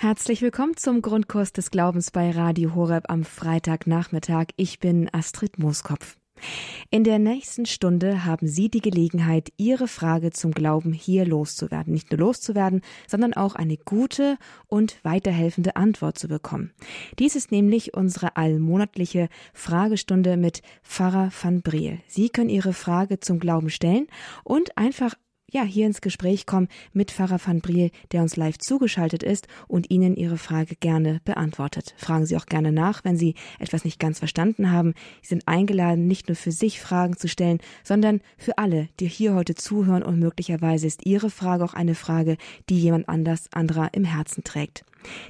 Herzlich willkommen zum Grundkurs des Glaubens bei Radio Horeb am Freitagnachmittag. Ich bin Astrid Mooskopf. In der nächsten Stunde haben Sie die Gelegenheit, Ihre Frage zum Glauben hier loszuwerden. Nicht nur loszuwerden, sondern auch eine gute und weiterhelfende Antwort zu bekommen. Dies ist nämlich unsere allmonatliche Fragestunde mit Pfarrer van Briel. Sie können Ihre Frage zum Glauben stellen und einfach ja, hier ins Gespräch kommen mit Pfarrer van Briel, der uns live zugeschaltet ist und Ihnen Ihre Frage gerne beantwortet. Fragen Sie auch gerne nach, wenn Sie etwas nicht ganz verstanden haben. Sie sind eingeladen, nicht nur für sich Fragen zu stellen, sondern für alle, die hier heute zuhören und möglicherweise ist Ihre Frage auch eine Frage, die jemand anders anderer im Herzen trägt.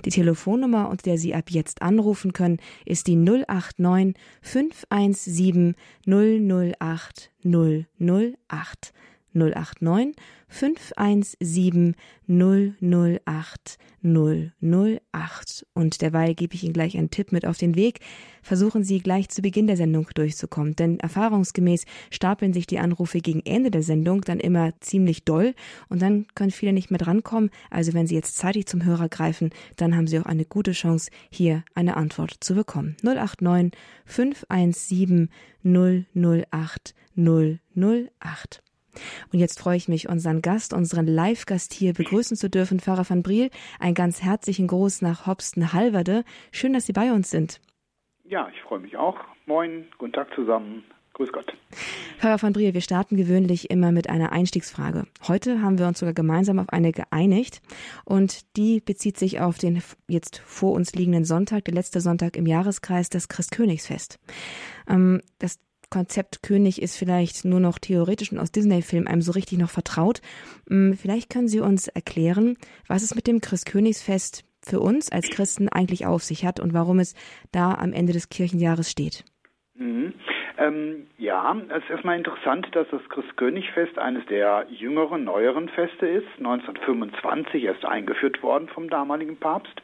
Die Telefonnummer, unter der Sie ab jetzt anrufen können, ist die 089 517 008 008. 089 517 008 008. Und derweil gebe ich Ihnen gleich einen Tipp mit auf den Weg. Versuchen Sie gleich zu Beginn der Sendung durchzukommen, denn erfahrungsgemäß stapeln sich die Anrufe gegen Ende der Sendung dann immer ziemlich doll und dann können viele nicht mehr drankommen. Also wenn Sie jetzt zeitig zum Hörer greifen, dann haben Sie auch eine gute Chance, hier eine Antwort zu bekommen. 089 517 008 008. Und jetzt freue ich mich, unseren Gast, unseren Live-Gast hier begrüßen zu dürfen, Pfarrer van Briel. Ein ganz herzlichen Gruß nach Hobsten-Halverde. Schön, dass Sie bei uns sind. Ja, ich freue mich auch. Moin, guten Tag zusammen. Grüß Gott. Pfarrer van Briel, wir starten gewöhnlich immer mit einer Einstiegsfrage. Heute haben wir uns sogar gemeinsam auf eine geeinigt und die bezieht sich auf den jetzt vor uns liegenden Sonntag, der letzte Sonntag im Jahreskreis, das Christkönigsfest. Ähm, das Konzept König ist vielleicht nur noch theoretisch und aus Disney-Filmen einem so richtig noch vertraut. Hm, vielleicht können Sie uns erklären, was es mit dem Christkönigsfest für uns als Christen eigentlich auf sich hat und warum es da am Ende des Kirchenjahres steht. Mhm. Ähm, ja, es ist erstmal interessant, dass das Christkönigfest eines der jüngeren, neueren Feste ist, 1925 erst eingeführt worden vom damaligen Papst.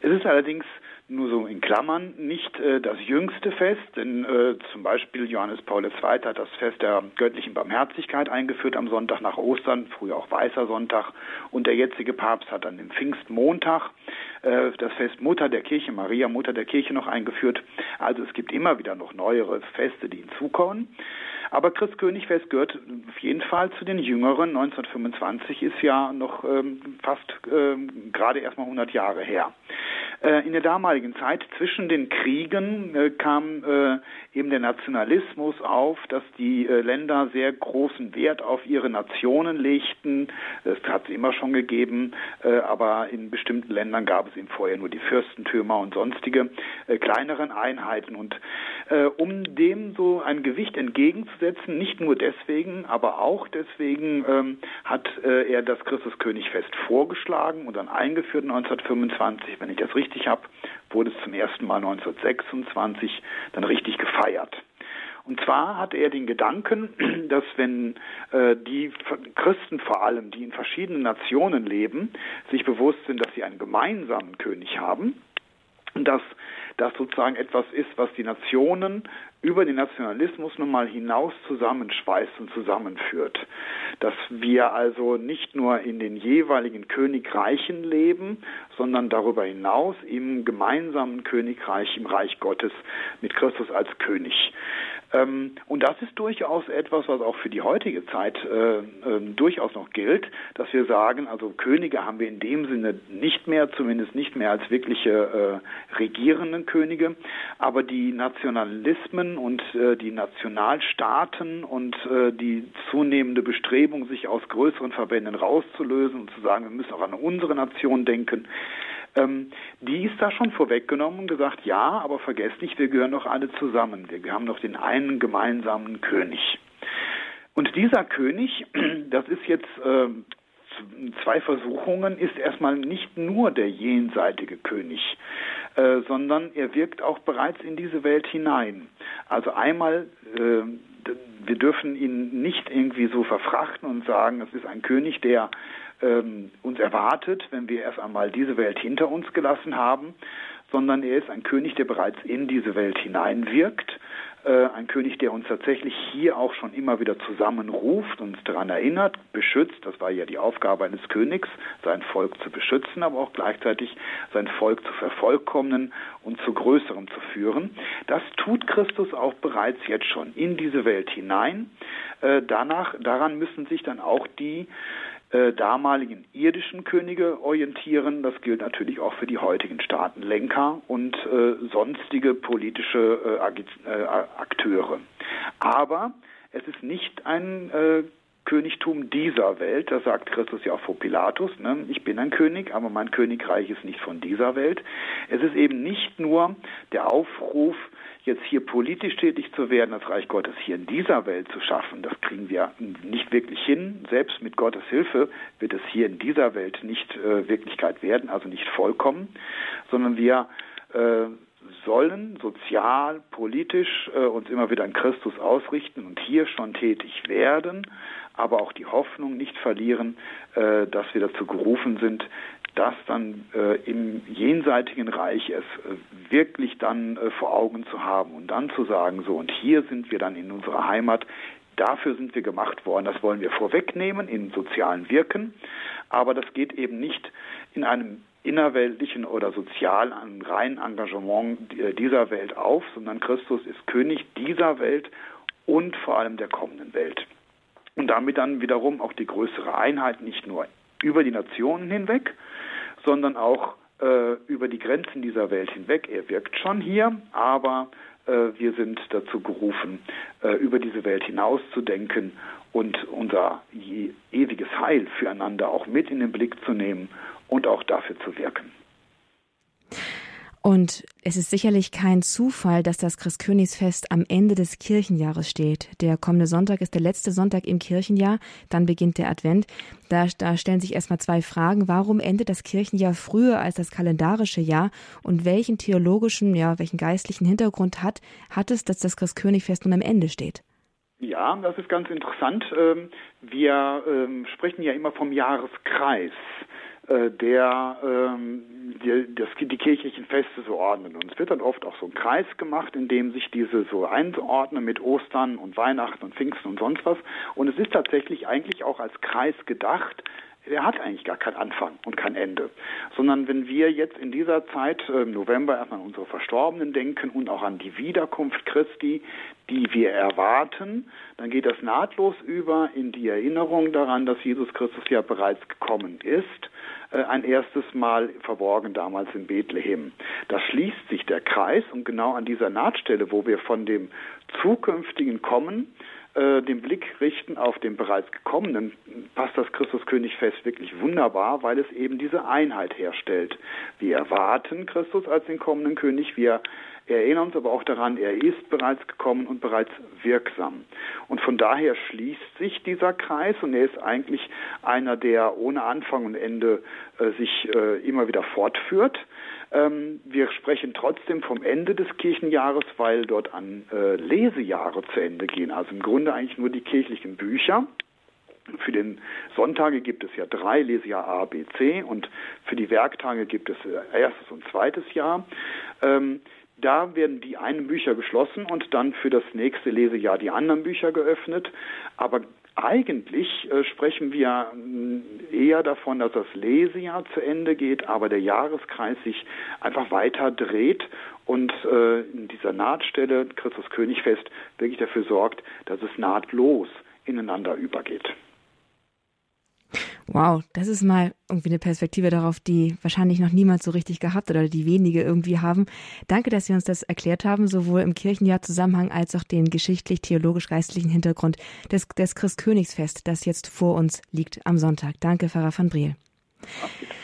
Es ist allerdings nur so in Klammern, nicht äh, das jüngste Fest, denn äh, zum Beispiel Johannes Paul II. hat das Fest der göttlichen Barmherzigkeit eingeführt am Sonntag nach Ostern, früher auch Weißer Sonntag, und der jetzige Papst hat dann den Pfingstmontag äh, das Fest Mutter der Kirche, Maria Mutter der Kirche noch eingeführt. Also es gibt immer wieder noch neuere Feste, die hinzukommen. Aber Christkönigfest gehört auf jeden Fall zu den jüngeren. 1925 ist ja noch ähm, fast ähm, gerade erst mal 100 Jahre her. Äh, in der damaligen Zeit zwischen den Kriegen äh, kam äh, eben der Nationalismus auf, dass die Länder sehr großen Wert auf ihre Nationen legten. Das hat es immer schon gegeben, aber in bestimmten Ländern gab es eben vorher nur die Fürstentümer und sonstige kleineren Einheiten. Und um dem so ein Gewicht entgegenzusetzen, nicht nur deswegen, aber auch deswegen ähm, hat er das Christuskönigfest vorgeschlagen und dann eingeführt 1925, wenn ich das richtig richtig habe, wurde es zum ersten Mal 1926 dann richtig gefeiert. Und zwar hat er den Gedanken, dass wenn äh, die Christen vor allem, die in verschiedenen Nationen leben, sich bewusst sind, dass sie einen gemeinsamen König haben, dass das sozusagen etwas ist, was die Nationen über den Nationalismus nun mal hinaus zusammenschweißt und zusammenführt. Dass wir also nicht nur in den jeweiligen Königreichen leben, sondern darüber hinaus im gemeinsamen Königreich, im Reich Gottes mit Christus als König. Ähm, und das ist durchaus etwas, was auch für die heutige Zeit äh, äh, durchaus noch gilt, dass wir sagen, also Könige haben wir in dem Sinne nicht mehr, zumindest nicht mehr als wirkliche äh, regierenden Könige, aber die Nationalismen und äh, die Nationalstaaten und die zunehmende Bestrebung, sich aus größeren Verbänden rauszulösen und zu sagen, wir müssen auch an unsere Nation denken, ähm, die ist da schon vorweggenommen und gesagt, ja, aber vergesst nicht, wir gehören doch alle zusammen. Wir haben noch den einen gemeinsamen König. Und dieser König, das ist jetzt äh, zwei Versuchungen, ist erstmal nicht nur der jenseitige König, äh, sondern er wirkt auch bereits in diese Welt hinein. Also einmal äh, wir dürfen ihn nicht irgendwie so verfrachten und sagen, es ist ein König, der ähm, uns erwartet, wenn wir erst einmal diese Welt hinter uns gelassen haben, sondern er ist ein König, der bereits in diese Welt hineinwirkt, äh, ein König, der uns tatsächlich hier auch schon immer wieder zusammenruft, uns daran erinnert, beschützt, das war ja die Aufgabe eines Königs, sein Volk zu beschützen, aber auch gleichzeitig sein Volk zu vervollkommnen und zu Größerem zu führen. Das tut Christus auch bereits jetzt schon in diese Welt hinein. Äh, danach, daran müssen sich dann auch die äh, damaligen irdischen Könige orientieren. Das gilt natürlich auch für die heutigen Staatenlenker und äh, sonstige politische äh, äh Akteure. Aber es ist nicht ein äh, Königtum dieser Welt, das sagt Christus ja auch vor Pilatus, ne? ich bin ein König, aber mein Königreich ist nicht von dieser Welt. Es ist eben nicht nur der Aufruf, jetzt hier politisch tätig zu werden, das Reich Gottes hier in dieser Welt zu schaffen, das kriegen wir nicht wirklich hin. Selbst mit Gottes Hilfe wird es hier in dieser Welt nicht äh, Wirklichkeit werden, also nicht vollkommen, sondern wir äh, sollen sozial, politisch äh, uns immer wieder an Christus ausrichten und hier schon tätig werden, aber auch die Hoffnung nicht verlieren, äh, dass wir dazu gerufen sind, das dann äh, im jenseitigen Reich es äh, wirklich dann äh, vor Augen zu haben und dann zu sagen, so und hier sind wir dann in unserer Heimat, dafür sind wir gemacht worden, das wollen wir vorwegnehmen im sozialen Wirken, aber das geht eben nicht in einem innerweltlichen oder sozialen reinen Engagement äh, dieser Welt auf, sondern Christus ist König dieser Welt und vor allem der kommenden Welt. Und damit dann wiederum auch die größere Einheit nicht nur über die Nationen hinweg, sondern auch äh, über die Grenzen dieser Welt hinweg. Er wirkt schon hier, aber äh, wir sind dazu gerufen, äh, über diese Welt hinaus zu denken und unser ewiges Heil füreinander auch mit in den Blick zu nehmen und auch dafür zu wirken. Und es ist sicherlich kein Zufall, dass das Christkönigsfest am Ende des Kirchenjahres steht. Der kommende Sonntag ist der letzte Sonntag im Kirchenjahr, dann beginnt der Advent. Da, da stellen sich erstmal zwei Fragen. Warum endet das Kirchenjahr früher als das kalendarische Jahr? Und welchen theologischen, ja, welchen geistlichen Hintergrund hat, hat es, dass das Christkönigfest nun am Ende steht? Ja, das ist ganz interessant. Ähm, wir ähm, sprechen ja immer vom Jahreskreis. Äh, der ähm, die, das, die kirchlichen Feste so ordnen. Und es wird dann oft auch so ein Kreis gemacht, in dem sich diese so einordnen mit Ostern und Weihnachten und Pfingsten und sonst was. Und es ist tatsächlich eigentlich auch als Kreis gedacht, der hat eigentlich gar keinen Anfang und kein Ende. Sondern wenn wir jetzt in dieser Zeit äh, im November erstmal an unsere Verstorbenen denken und auch an die Wiederkunft Christi, die wir erwarten, dann geht das nahtlos über in die Erinnerung daran, dass Jesus Christus ja bereits gekommen ist, ein erstes Mal verborgen damals in Bethlehem. Da schließt sich der Kreis und genau an dieser Nahtstelle, wo wir von dem zukünftigen Kommen äh, den Blick richten auf den bereits gekommenen, passt das Christuskönigfest wirklich wunderbar, weil es eben diese Einheit herstellt. Wir erwarten Christus als den kommenden König, wir erinnern uns aber auch daran, er ist bereits gekommen und bereits wirksam. Und von daher schließt sich dieser Kreis und er ist eigentlich einer, der ohne Anfang und Ende äh, sich äh, immer wieder fortführt. Ähm, wir sprechen trotzdem vom Ende des Kirchenjahres, weil dort an äh, Lesejahre zu Ende gehen. Also im Grunde eigentlich nur die kirchlichen Bücher. Für den Sonntage gibt es ja drei Lesejahr A, B, C und für die Werktage gibt es äh, erstes und zweites Jahr. Ähm, da werden die einen Bücher geschlossen und dann für das nächste Lesejahr die anderen Bücher geöffnet. Aber eigentlich äh, sprechen wir äh, eher davon, dass das Lesejahr zu Ende geht, aber der Jahreskreis sich einfach weiter dreht und äh, in dieser Nahtstelle Christus Königfest wirklich dafür sorgt, dass es nahtlos ineinander übergeht. Wow, das ist mal irgendwie eine Perspektive darauf, die wahrscheinlich noch niemand so richtig gehabt oder die wenige irgendwie haben. Danke, dass Sie uns das erklärt haben, sowohl im Kirchenjahr-Zusammenhang als auch den geschichtlich-theologisch-geistlichen Hintergrund des, des Christkönigsfest, das jetzt vor uns liegt am Sonntag. Danke, Pfarrer van Briel. Okay.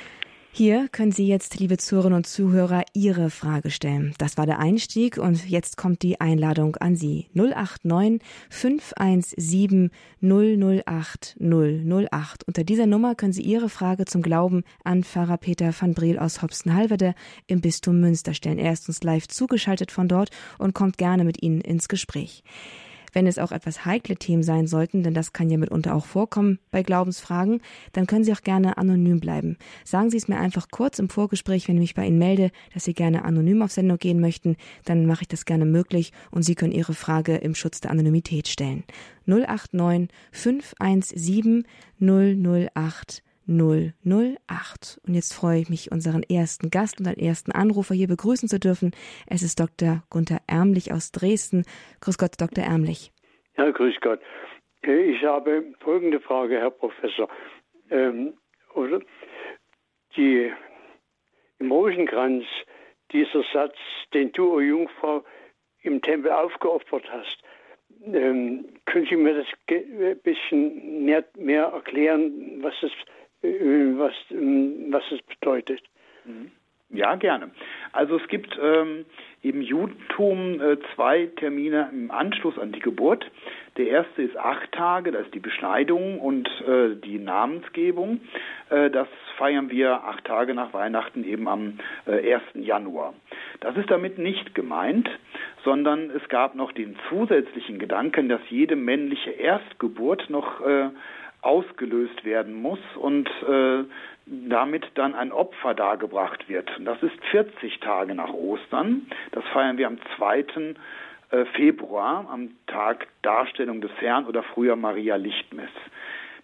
Hier können Sie jetzt, liebe Zuhörerinnen und Zuhörer, Ihre Frage stellen. Das war der Einstieg und jetzt kommt die Einladung an Sie. 089 517 008 008. Unter dieser Nummer können Sie Ihre Frage zum Glauben an Pfarrer Peter van Breel aus Hopsten-Halverde im Bistum Münster stellen. Er ist uns live zugeschaltet von dort und kommt gerne mit Ihnen ins Gespräch. Wenn es auch etwas heikle Themen sein sollten, denn das kann ja mitunter auch vorkommen bei Glaubensfragen, dann können Sie auch gerne anonym bleiben. Sagen Sie es mir einfach kurz im Vorgespräch, wenn ich mich bei Ihnen melde, dass Sie gerne anonym auf Sendung gehen möchten, dann mache ich das gerne möglich und Sie können Ihre Frage im Schutz der Anonymität stellen. 089 517 008 008. Und jetzt freue ich mich, unseren ersten Gast und einen ersten Anrufer hier begrüßen zu dürfen. Es ist Dr. Gunther Ärmlich aus Dresden. Grüß Gott, Dr. Ärmlich. Ja, grüß Gott. Äh, ich habe folgende Frage, Herr Professor. Ähm, oder die, Im Rosenkranz, dieser Satz, den du, o Jungfrau, im Tempel aufgeopfert hast, ähm, können Sie mir das ein bisschen mehr, mehr erklären, was das äh, was, ähm, was es bedeutet. Mhm. Ja, gerne. Also es gibt ähm, im Judentum äh, zwei Termine im Anschluss an die Geburt. Der erste ist acht Tage, das ist die Beschneidung und äh, die Namensgebung. Äh, das feiern wir acht Tage nach Weihnachten eben am äh, 1. Januar. Das ist damit nicht gemeint, sondern es gab noch den zusätzlichen Gedanken, dass jede männliche Erstgeburt noch äh, ausgelöst werden muss und äh, damit dann ein Opfer dargebracht wird. Das ist 40 Tage nach Ostern. Das feiern wir am 2. Äh, Februar, am Tag Darstellung des Herrn oder früher Maria Lichtmess.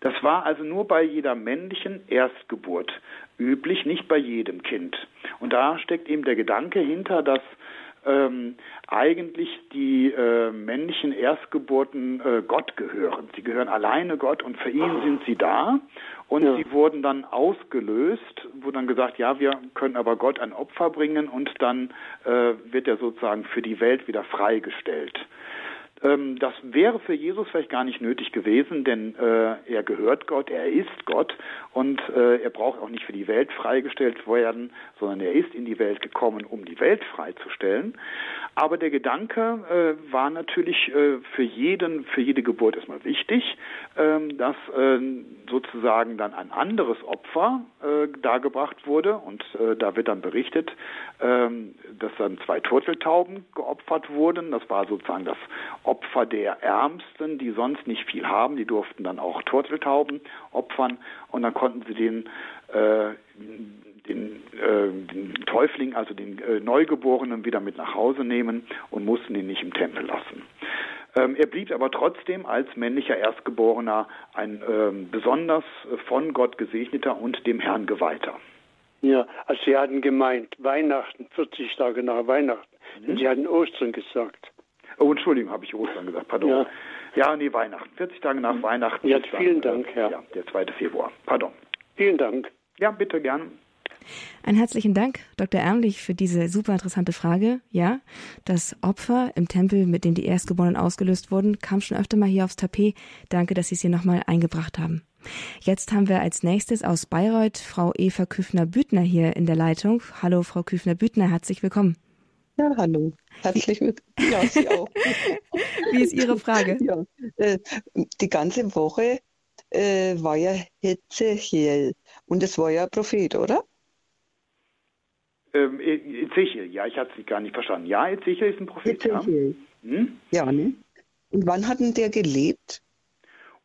Das war also nur bei jeder männlichen Erstgeburt üblich, nicht bei jedem Kind. Und da steckt eben der Gedanke hinter, dass ähm, eigentlich die äh, männlichen Erstgeburten äh, Gott gehören. Sie gehören alleine Gott und für ihn sind sie da. Und ja. sie wurden dann ausgelöst, wo dann gesagt, ja, wir können aber Gott ein Opfer bringen und dann äh, wird er sozusagen für die Welt wieder freigestellt. Ähm, das wäre für Jesus vielleicht gar nicht nötig gewesen, denn äh, er gehört Gott, er ist Gott und äh, er braucht auch nicht für die Welt freigestellt werden, sondern er ist in die Welt gekommen, um die Welt freizustellen. Aber der Gedanke äh, war natürlich äh, für jeden, für jede Geburt erstmal wichtig, ähm, dass äh, sozusagen dann ein anderes Opfer äh, dargebracht wurde und da wird dann berichtet, ähm, dass dann zwei Turteltauben geopfert wurden. Das war sozusagen das Opfer der Ärmsten, die sonst nicht viel haben. Die durften dann auch Turteltauben opfern und dann konnten sie den äh, den, äh, den Täufling, also den äh, Neugeborenen, wieder mit nach Hause nehmen und mussten ihn nicht im Tempel lassen. Ähm, er blieb aber trotzdem als männlicher Erstgeborener ein ähm, besonders von Gott gesegneter und dem Herrn geweihter. Ja, also Sie hatten gemeint Weihnachten, 40 Tage nach Weihnachten. Mhm. Sie hatten Ostern gesagt. Oh, Entschuldigung, habe ich Ostern gesagt, pardon. Ja. ja, nee, Weihnachten. 40 Tage nach. Weihnachten. Ja, vielen dann, Dank, Herr. Ja, der 2. Februar. Pardon. Vielen Dank. Ja, bitte gern. Ein herzlichen Dank, Dr. Ärmlich, für diese super interessante Frage. Ja, das Opfer im Tempel, mit dem die Erstgeborenen ausgelöst wurden, kam schon öfter mal hier aufs Tapet. Danke, dass Sie es hier nochmal eingebracht haben. Jetzt haben wir als nächstes aus Bayreuth Frau Eva Küfner-Büttner hier in der Leitung. Hallo, Frau Küfner-Büttner, herzlich willkommen. Ja, hallo. Herzlich willkommen. Ja, Sie auch. Wie ist Ihre Frage? Ja, äh, die ganze Woche äh, war ja Hezekiel und es war ja Prophet, oder? Ähm, e- Ezechiel, ja, ich hatte es gar nicht verstanden. Ja, Ezechiel ist ein Prophet. Ezechiel. Ja, hm? ja ne? Und wann hat denn der gelebt?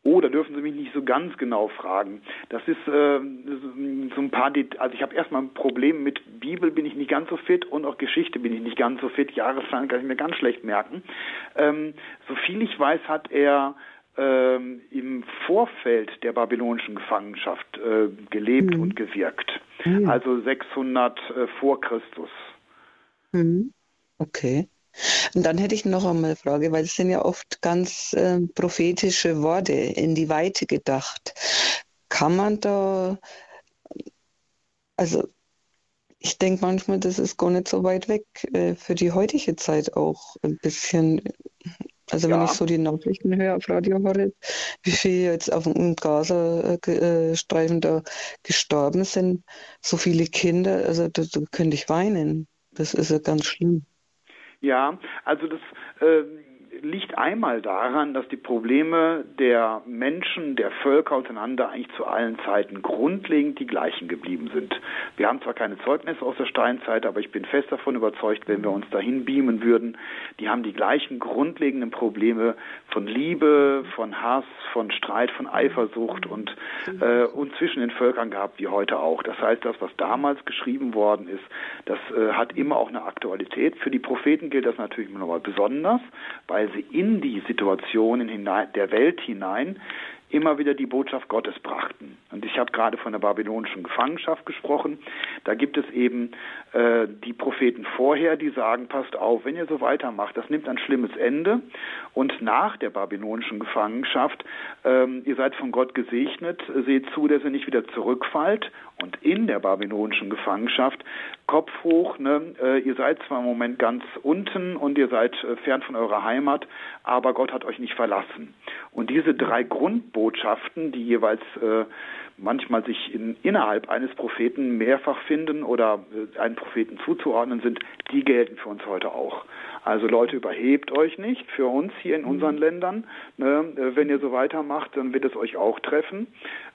Oh, da dürfen Sie mich nicht so ganz genau fragen. Das ist äh, so ein paar, Det also ich habe erstmal ein Problem mit Bibel bin ich nicht ganz so fit und auch Geschichte bin ich nicht ganz so fit. Jahreszahlen kann ich mir ganz schlecht merken. Ähm, so viel ich weiß, hat er ähm, im Vorfeld der babylonischen Gefangenschaft äh, gelebt mhm. und gewirkt. Mhm. Also 600 äh, vor Christus. Mhm. Okay. Und dann hätte ich noch einmal eine Frage, weil es sind ja oft ganz äh, prophetische Worte in die Weite gedacht. Kann man da, also ich denke manchmal, das ist gar nicht so weit weg äh, für die heutige Zeit auch ein bisschen also ja. wenn ich so die Nachrichten höre auf Radio Horeb, wie viele jetzt auf dem Gazastreifen da gestorben sind, so viele Kinder, also da, da könnte ich weinen. Das ist ja ganz schlimm. Ja, also das äh, liegt einmal daran, dass die Probleme der Menschen, der Völker untereinander eigentlich zu allen Zeiten grundlegend die gleichen geblieben sind. Wir haben zwar keine Zeugnisse aus der Steinzeit, aber ich bin fest davon überzeugt, wenn wir uns dahin beamen würden, die haben die gleichen grundlegenden Probleme von Liebe, von Hass, von Streit, von Eifersucht und, äh, und zwischen den Völkern gehabt wie heute auch. Das heißt, das, was damals geschrieben worden ist, das äh, hat immer auch eine Aktualität. Für die Propheten gilt das natürlich nochmal besonders, weil sie in die Situationen hinein, der Welt hinein immer wieder die Botschaft Gottes brachten. Und ich habe gerade von der babylonischen Gefangenschaft gesprochen. Da gibt es eben äh, die Propheten vorher, die sagen, passt auf, wenn ihr so weitermacht, das nimmt ein schlimmes Ende. Und nach der babylonischen Gefangenschaft, ähm, ihr seid von Gott gesegnet, seht zu, dass ihr nicht wieder zurückfallt. Und in der babylonischen Gefangenschaft, Kopf hoch, ne, äh, ihr seid zwar im Moment ganz unten und ihr seid äh, fern von eurer Heimat, aber Gott hat euch nicht verlassen. Und diese drei Grundbotschaften, die jeweils äh, manchmal sich in, innerhalb eines Propheten mehrfach finden oder äh, einen Propheten zuzuordnen sind, die gelten für uns heute auch. Also Leute, überhebt euch nicht für uns hier in unseren mhm. Ländern. Ne? Äh, wenn ihr so weitermacht, dann wird es euch auch treffen.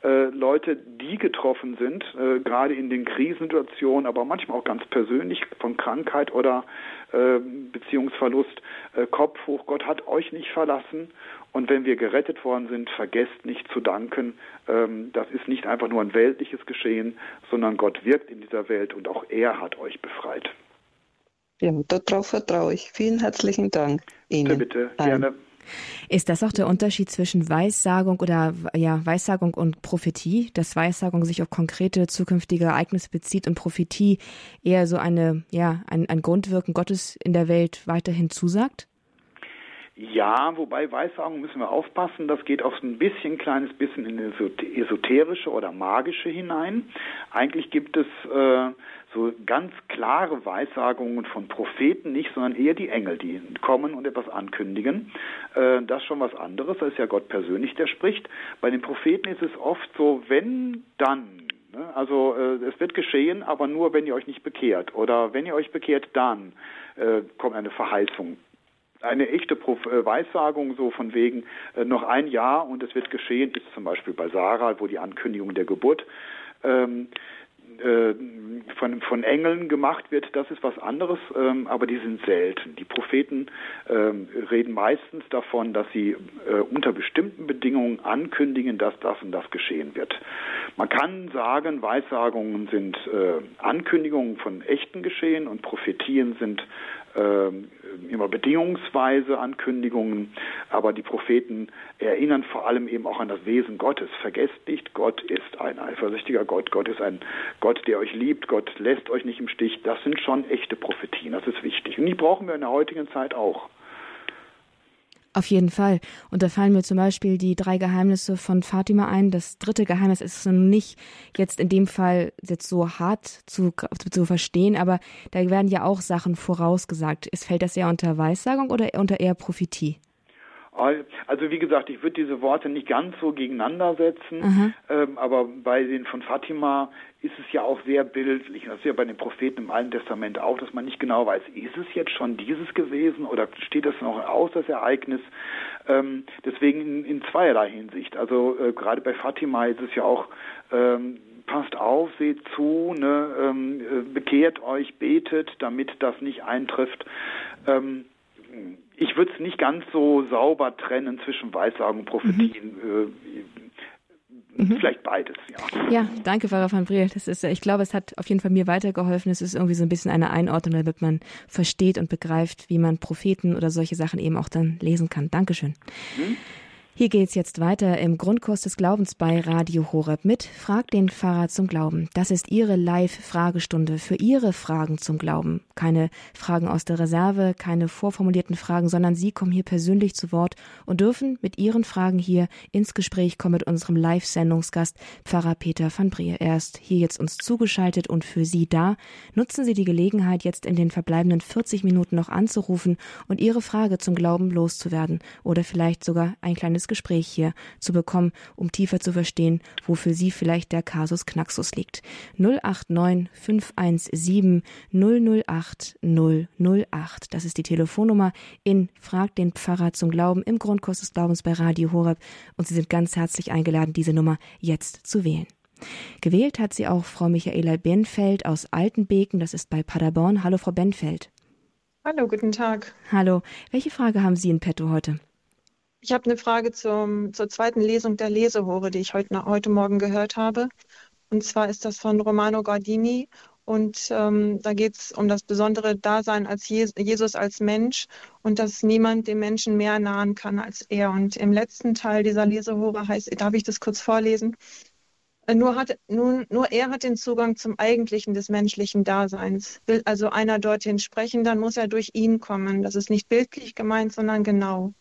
Äh, Leute, die getroffen sind, gerade in den Krisensituationen, aber manchmal auch ganz persönlich von Krankheit oder Beziehungsverlust, Kopf hoch, Gott hat euch nicht verlassen. Und wenn wir gerettet worden sind, vergesst nicht zu danken. Ähm, das ist nicht einfach nur ein weltliches Geschehen, sondern Gott wirkt in dieser Welt und auch er hat euch befreit. Ja, darauf vertraue ich. Vielen herzlichen Dank Ihnen. Bitte, bitte, gerne. Ist das auch der Unterschied zwischen Weissagung oder ja, Weissagung und Prophetie, dass Weissagung sich auf konkrete zukünftige Ereignisse bezieht und Prophetie eher so eine, ja, ein, ein Grundwirken Gottes in der Welt weiterhin zusagt? Ja, wobei Weissagung müssen wir aufpassen, das geht auch ein bisschen, kleines bisschen in esoterische oder magische hinein. Eigentlich gibt es äh, so ganz klare Weissagungen von Propheten nicht, sondern eher die Engel, die kommen und etwas ankündigen. Äh, das ist schon was anderes, das ist ja Gott persönlich, der spricht. Bei den Propheten ist es oft so, wenn, dann. Ne? Also äh, es wird geschehen, aber nur, wenn ihr euch nicht bekehrt. Oder wenn ihr euch bekehrt, dann äh, kommt eine Verheißung eine echte äh, Weissagung so von wegen äh, noch ein Jahr und es wird geschehen, ist zum Beispiel bei Sarah, wo die Ankündigung der Geburt ähm, äh, von, von Engeln gemacht wird, das ist was anderes, ähm, aber die sind selten. Die Propheten ähm, reden meistens davon, dass sie äh, unter bestimmten Bedingungen ankündigen, dass das und das geschehen wird. Man kann sagen, Weissagungen sind äh, Ankündigungen von echten Geschehen und Prophetien sind immer bedingungsweise Ankündigungen, aber die Propheten erinnern vor allem eben auch an das Wesen Gottes. Vergesst nicht, Gott ist ein eifersüchtiger Gott, Gott ist ein Gott, der euch liebt, Gott lässt euch nicht im Stich. Das sind schon echte Prophetien, das ist wichtig. Und die brauchen wir in der heutigen Zeit auch. Auf jeden Fall. Und da fallen mir zum Beispiel die drei Geheimnisse von Fatima ein. Das dritte Geheimnis ist nicht jetzt in dem Fall jetzt so hart zu, zu verstehen, aber da werden ja auch Sachen vorausgesagt. Ist, fällt das eher unter Weissagung oder unter eher Prophetie? Also wie gesagt, ich würde diese Worte nicht ganz so gegeneinander setzen, ähm, aber bei den von Fatima ist es ja auch sehr bildlich. Das ist ja bei den Propheten im Alten Testament auch, dass man nicht genau weiß, ist es jetzt schon dieses gewesen oder steht das noch aus, das Ereignis? Ähm, deswegen in, in, zweierlei Hinsicht. Also äh, gerade bei Fatima ist es ja auch ähm, passt auf, seht zu, ne, ähm, äh, bekehrt euch, betet, damit das nicht eintrifft. Ähm, ich würde es nicht ganz so sauber trennen zwischen Weissagen und Prophetien. Mhm. Mhm. Vielleicht beides, ja. Ja, danke, Pfarrer van Briel. Das ist, ich glaube, es hat auf jeden Fall mir weitergeholfen. Es ist irgendwie so ein bisschen eine Einordnung, damit man versteht und begreift, wie man Propheten oder solche Sachen eben auch dann lesen kann. Dankeschön. Mhm. Hier geht's jetzt weiter im Grundkurs des Glaubens bei Radio Horeb mit Frag den Pfarrer zum Glauben. Das ist Ihre Live-Fragestunde für Ihre Fragen zum Glauben. Keine Fragen aus der Reserve, keine vorformulierten Fragen, sondern Sie kommen hier persönlich zu Wort und dürfen mit Ihren Fragen hier ins Gespräch kommen mit unserem Live-Sendungsgast Pfarrer Peter van Brier. Er ist hier jetzt uns zugeschaltet und für Sie da. Nutzen Sie die Gelegenheit, jetzt in den verbleibenden 40 Minuten noch anzurufen und Ihre Frage zum Glauben loszuwerden oder vielleicht sogar ein kleines ins Gespräch hier zu bekommen, um tiefer zu verstehen, wo für Sie vielleicht der Kasus Knaxus liegt. 089 517 008 008. Das ist die Telefonnummer in Frag den Pfarrer zum Glauben im Grundkurs des Glaubens bei Radio Horeb und Sie sind ganz herzlich eingeladen, diese Nummer jetzt zu wählen. Gewählt hat sie auch Frau Michaela Benfeld aus Altenbeken, das ist bei Paderborn. Hallo, Frau Benfeld. Hallo, guten Tag. Hallo. Welche Frage haben Sie in petto heute? Ich habe eine Frage zum, zur zweiten Lesung der Lesehore, die ich heute, heute Morgen gehört habe. Und zwar ist das von Romano Gardini. Und ähm, da geht es um das besondere Dasein als Jesus als Mensch und dass niemand dem Menschen mehr nahen kann als er. Und im letzten Teil dieser Lesehore heißt, darf ich das kurz vorlesen? Äh, nur, hat, nun, nur er hat den Zugang zum Eigentlichen des menschlichen Daseins. Will also einer dorthin sprechen, dann muss er durch ihn kommen. Das ist nicht bildlich gemeint, sondern genau.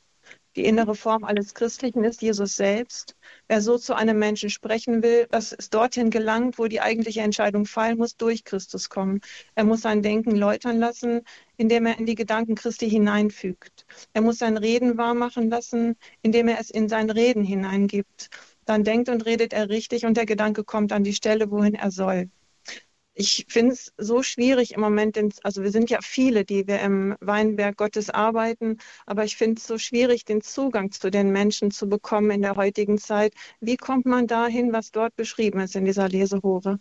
Die innere Form alles Christlichen ist Jesus selbst. Wer so zu einem Menschen sprechen will, dass es dorthin gelangt, wo die eigentliche Entscheidung fallen muss, durch Christus kommen. Er muss sein Denken läutern lassen, indem er in die Gedanken Christi hineinfügt. Er muss sein Reden wahrmachen lassen, indem er es in sein Reden hineingibt dann denkt und redet er richtig und der Gedanke kommt an die Stelle, wohin er soll. Ich finde es so schwierig im Moment, also wir sind ja viele, die wir im Weinberg Gottes arbeiten, aber ich finde es so schwierig, den Zugang zu den Menschen zu bekommen in der heutigen Zeit. Wie kommt man dahin, was dort beschrieben ist in dieser Lesehore?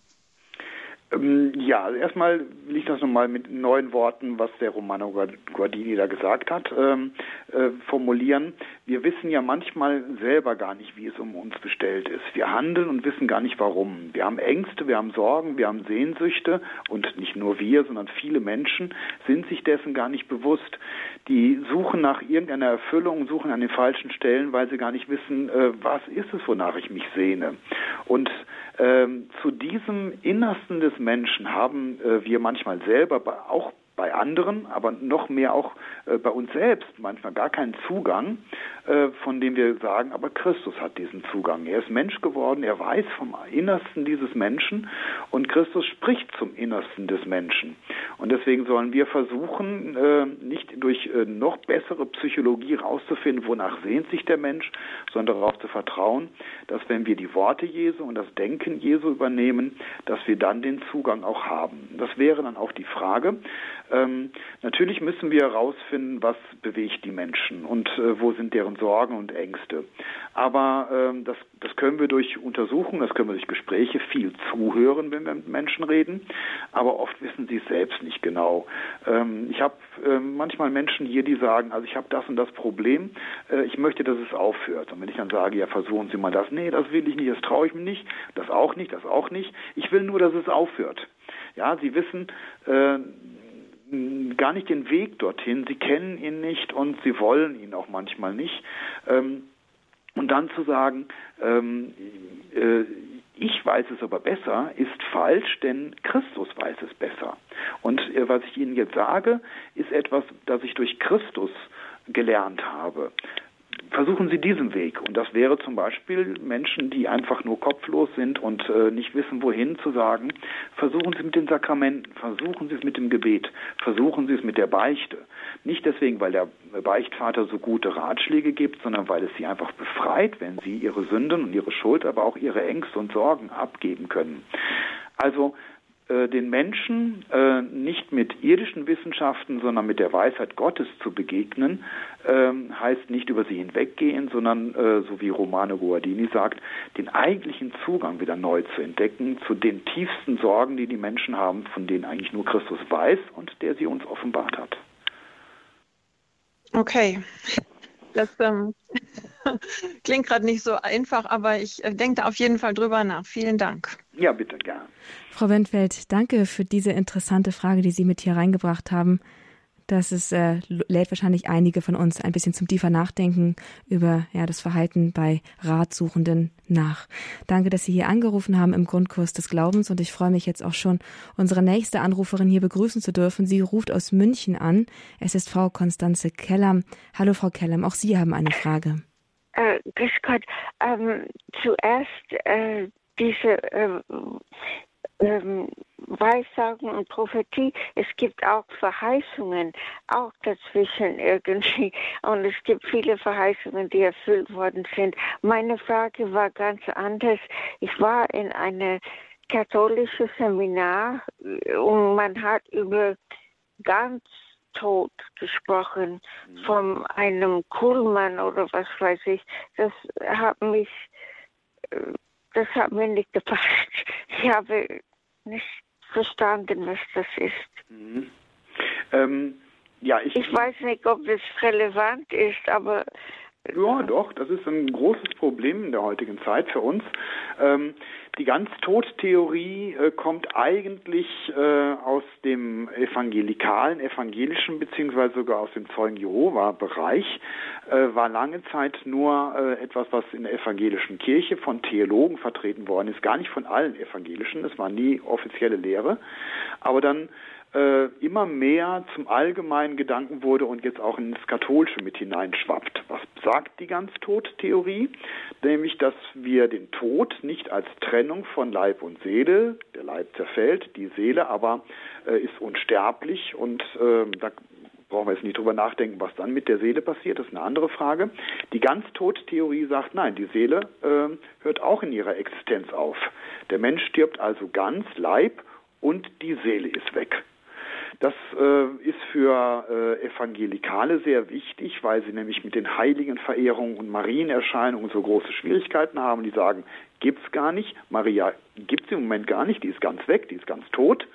Ähm, ja, also erstmal will ich das nochmal mit neuen Worten, was der Romano Guardini da gesagt hat, ähm, äh, formulieren. Wir wissen ja manchmal selber gar nicht, wie es um uns bestellt ist. Wir handeln und wissen gar nicht warum. Wir haben Ängste, wir haben Sorgen, wir haben Sehnsüchte und nicht nur wir, sondern viele Menschen sind sich dessen gar nicht bewusst. Die suchen nach irgendeiner Erfüllung, suchen an den falschen Stellen, weil sie gar nicht wissen, äh, was ist es, wonach ich mich sehne. Und ähm, zu diesem Innersten des Menschen haben äh, wir manchmal selber auch bei anderen, aber noch mehr auch äh, bei uns selbst manchmal gar keinen Zugang, äh, von dem wir sagen, aber Christus hat diesen Zugang. Er ist Mensch geworden, er weiß vom Innersten dieses Menschen und Christus spricht zum Innersten des Menschen. Und deswegen sollen wir versuchen, äh, nicht durch äh, noch bessere Psychologie rauszufinden, wonach sehnt sich der Mensch, sondern darauf zu vertrauen, dass wenn wir die Worte Jesu und das Denken Jesu übernehmen, dass wir dann den Zugang auch haben. Das wäre dann auch die Frage, ähm, natürlich müssen wir herausfinden, was bewegt die Menschen und äh, wo sind deren Sorgen und Ängste. Aber ähm, das, das können wir durch Untersuchungen, das können wir durch Gespräche viel zuhören, wenn wir mit Menschen reden. Aber oft wissen sie es selbst nicht genau. Ähm, ich habe äh, manchmal Menschen hier, die sagen, also ich habe das und das Problem, äh, ich möchte, dass es aufhört. Und wenn ich dann sage, ja, versuchen Sie mal das, nee, das will ich nicht, das traue ich mir nicht, das auch nicht, das auch nicht. Ich will nur, dass es aufhört. Ja, Sie wissen, äh, gar nicht den Weg dorthin. Sie kennen ihn nicht und sie wollen ihn auch manchmal nicht. Ähm, und dann zu sagen, ähm, äh, ich weiß es aber besser, ist falsch, denn Christus weiß es besser. Und äh, was ich Ihnen jetzt sage, ist etwas, das ich durch Christus gelernt habe versuchen Sie diesen Weg. Und das wäre zum Beispiel Menschen, die einfach nur kopflos sind und äh, nicht wissen, wohin zu sagen. Versuchen Sie es mit den Sakramenten, versuchen Sie es mit dem Gebet, versuchen Sie es mit der Beichte. Nicht deswegen, weil der Beichtvater so gute Ratschläge gibt, sondern weil es Sie einfach befreit, wenn Sie Ihre Sünden und Ihre Schuld, aber auch Ihre Ängste und Sorgen abgeben können. Also den Menschen äh, nicht mit irdischen Wissenschaften, sondern mit der Weisheit Gottes zu begegnen, äh, heißt nicht über sie hinweggehen, sondern, äh, so wie Romano Guardini sagt, den eigentlichen Zugang wieder neu zu entdecken zu den tiefsten Sorgen, die die Menschen haben, von denen eigentlich nur Christus weiß und der sie uns offenbart hat. Okay. Das ähm, klingt gerade nicht so einfach, aber ich äh, denke da auf jeden Fall drüber nach. Vielen Dank. Ja, bitte, gern. Frau Wendfeld, danke für diese interessante Frage, die Sie mit hier reingebracht haben. Das ist, äh, lädt wahrscheinlich einige von uns ein bisschen zum tiefer Nachdenken über ja, das Verhalten bei Ratsuchenden nach. Danke, dass Sie hier angerufen haben im Grundkurs des Glaubens und ich freue mich jetzt auch schon, unsere nächste Anruferin hier begrüßen zu dürfen. Sie ruft aus München an. Es ist Frau Konstanze Kellam. Hallo, Frau Kellam, auch Sie haben eine Frage. Äh, grüß Gott. Ähm, zuerst äh, diese äh, ähm, Weissagen und Prophetie, es gibt auch Verheißungen, auch dazwischen irgendwie. Und es gibt viele Verheißungen, die erfüllt worden sind. Meine Frage war ganz anders. Ich war in einem katholischen Seminar und man hat über ganz Tod gesprochen mhm. von einem Kuhlmann oder was weiß ich. Das hat mich, äh, das hat mir nicht gepasst. Ich habe nicht verstanden, was das ist. Mhm. Ähm, ja, ich, ich weiß nicht, ob das relevant ist, aber ja, doch, das ist ein großes Problem in der heutigen Zeit für uns. Ähm, die Ganztod-Theorie äh, kommt eigentlich äh, aus dem evangelikalen, evangelischen beziehungsweise sogar aus dem Zeugen Jehova-Bereich, äh, war lange Zeit nur äh, etwas, was in der evangelischen Kirche von Theologen vertreten worden ist, gar nicht von allen Evangelischen, das war nie offizielle Lehre, aber dann äh, immer mehr zum allgemeinen Gedanken wurde und jetzt auch ins Katholische mit hineinschwappt. Was sagt die Ganztod-Theorie? Nämlich, dass wir den Tod nicht als Trennung von Leib und Seele, der Leib zerfällt, die Seele aber äh, ist unsterblich und äh, da brauchen wir jetzt nicht drüber nachdenken, was dann mit der Seele passiert, das ist eine andere Frage. Die Ganztod-Theorie sagt, nein, die Seele äh, hört auch in ihrer Existenz auf. Der Mensch stirbt also ganz, Leib und die Seele ist weg. Das äh, ist für äh, Evangelikale sehr wichtig, weil sie nämlich mit den heiligen Verehrungen und Marienerscheinungen so große Schwierigkeiten haben. Die sagen, gibt's gar nicht. Maria gibt's im Moment gar nicht. Die ist ganz weg, die ist ganz tot.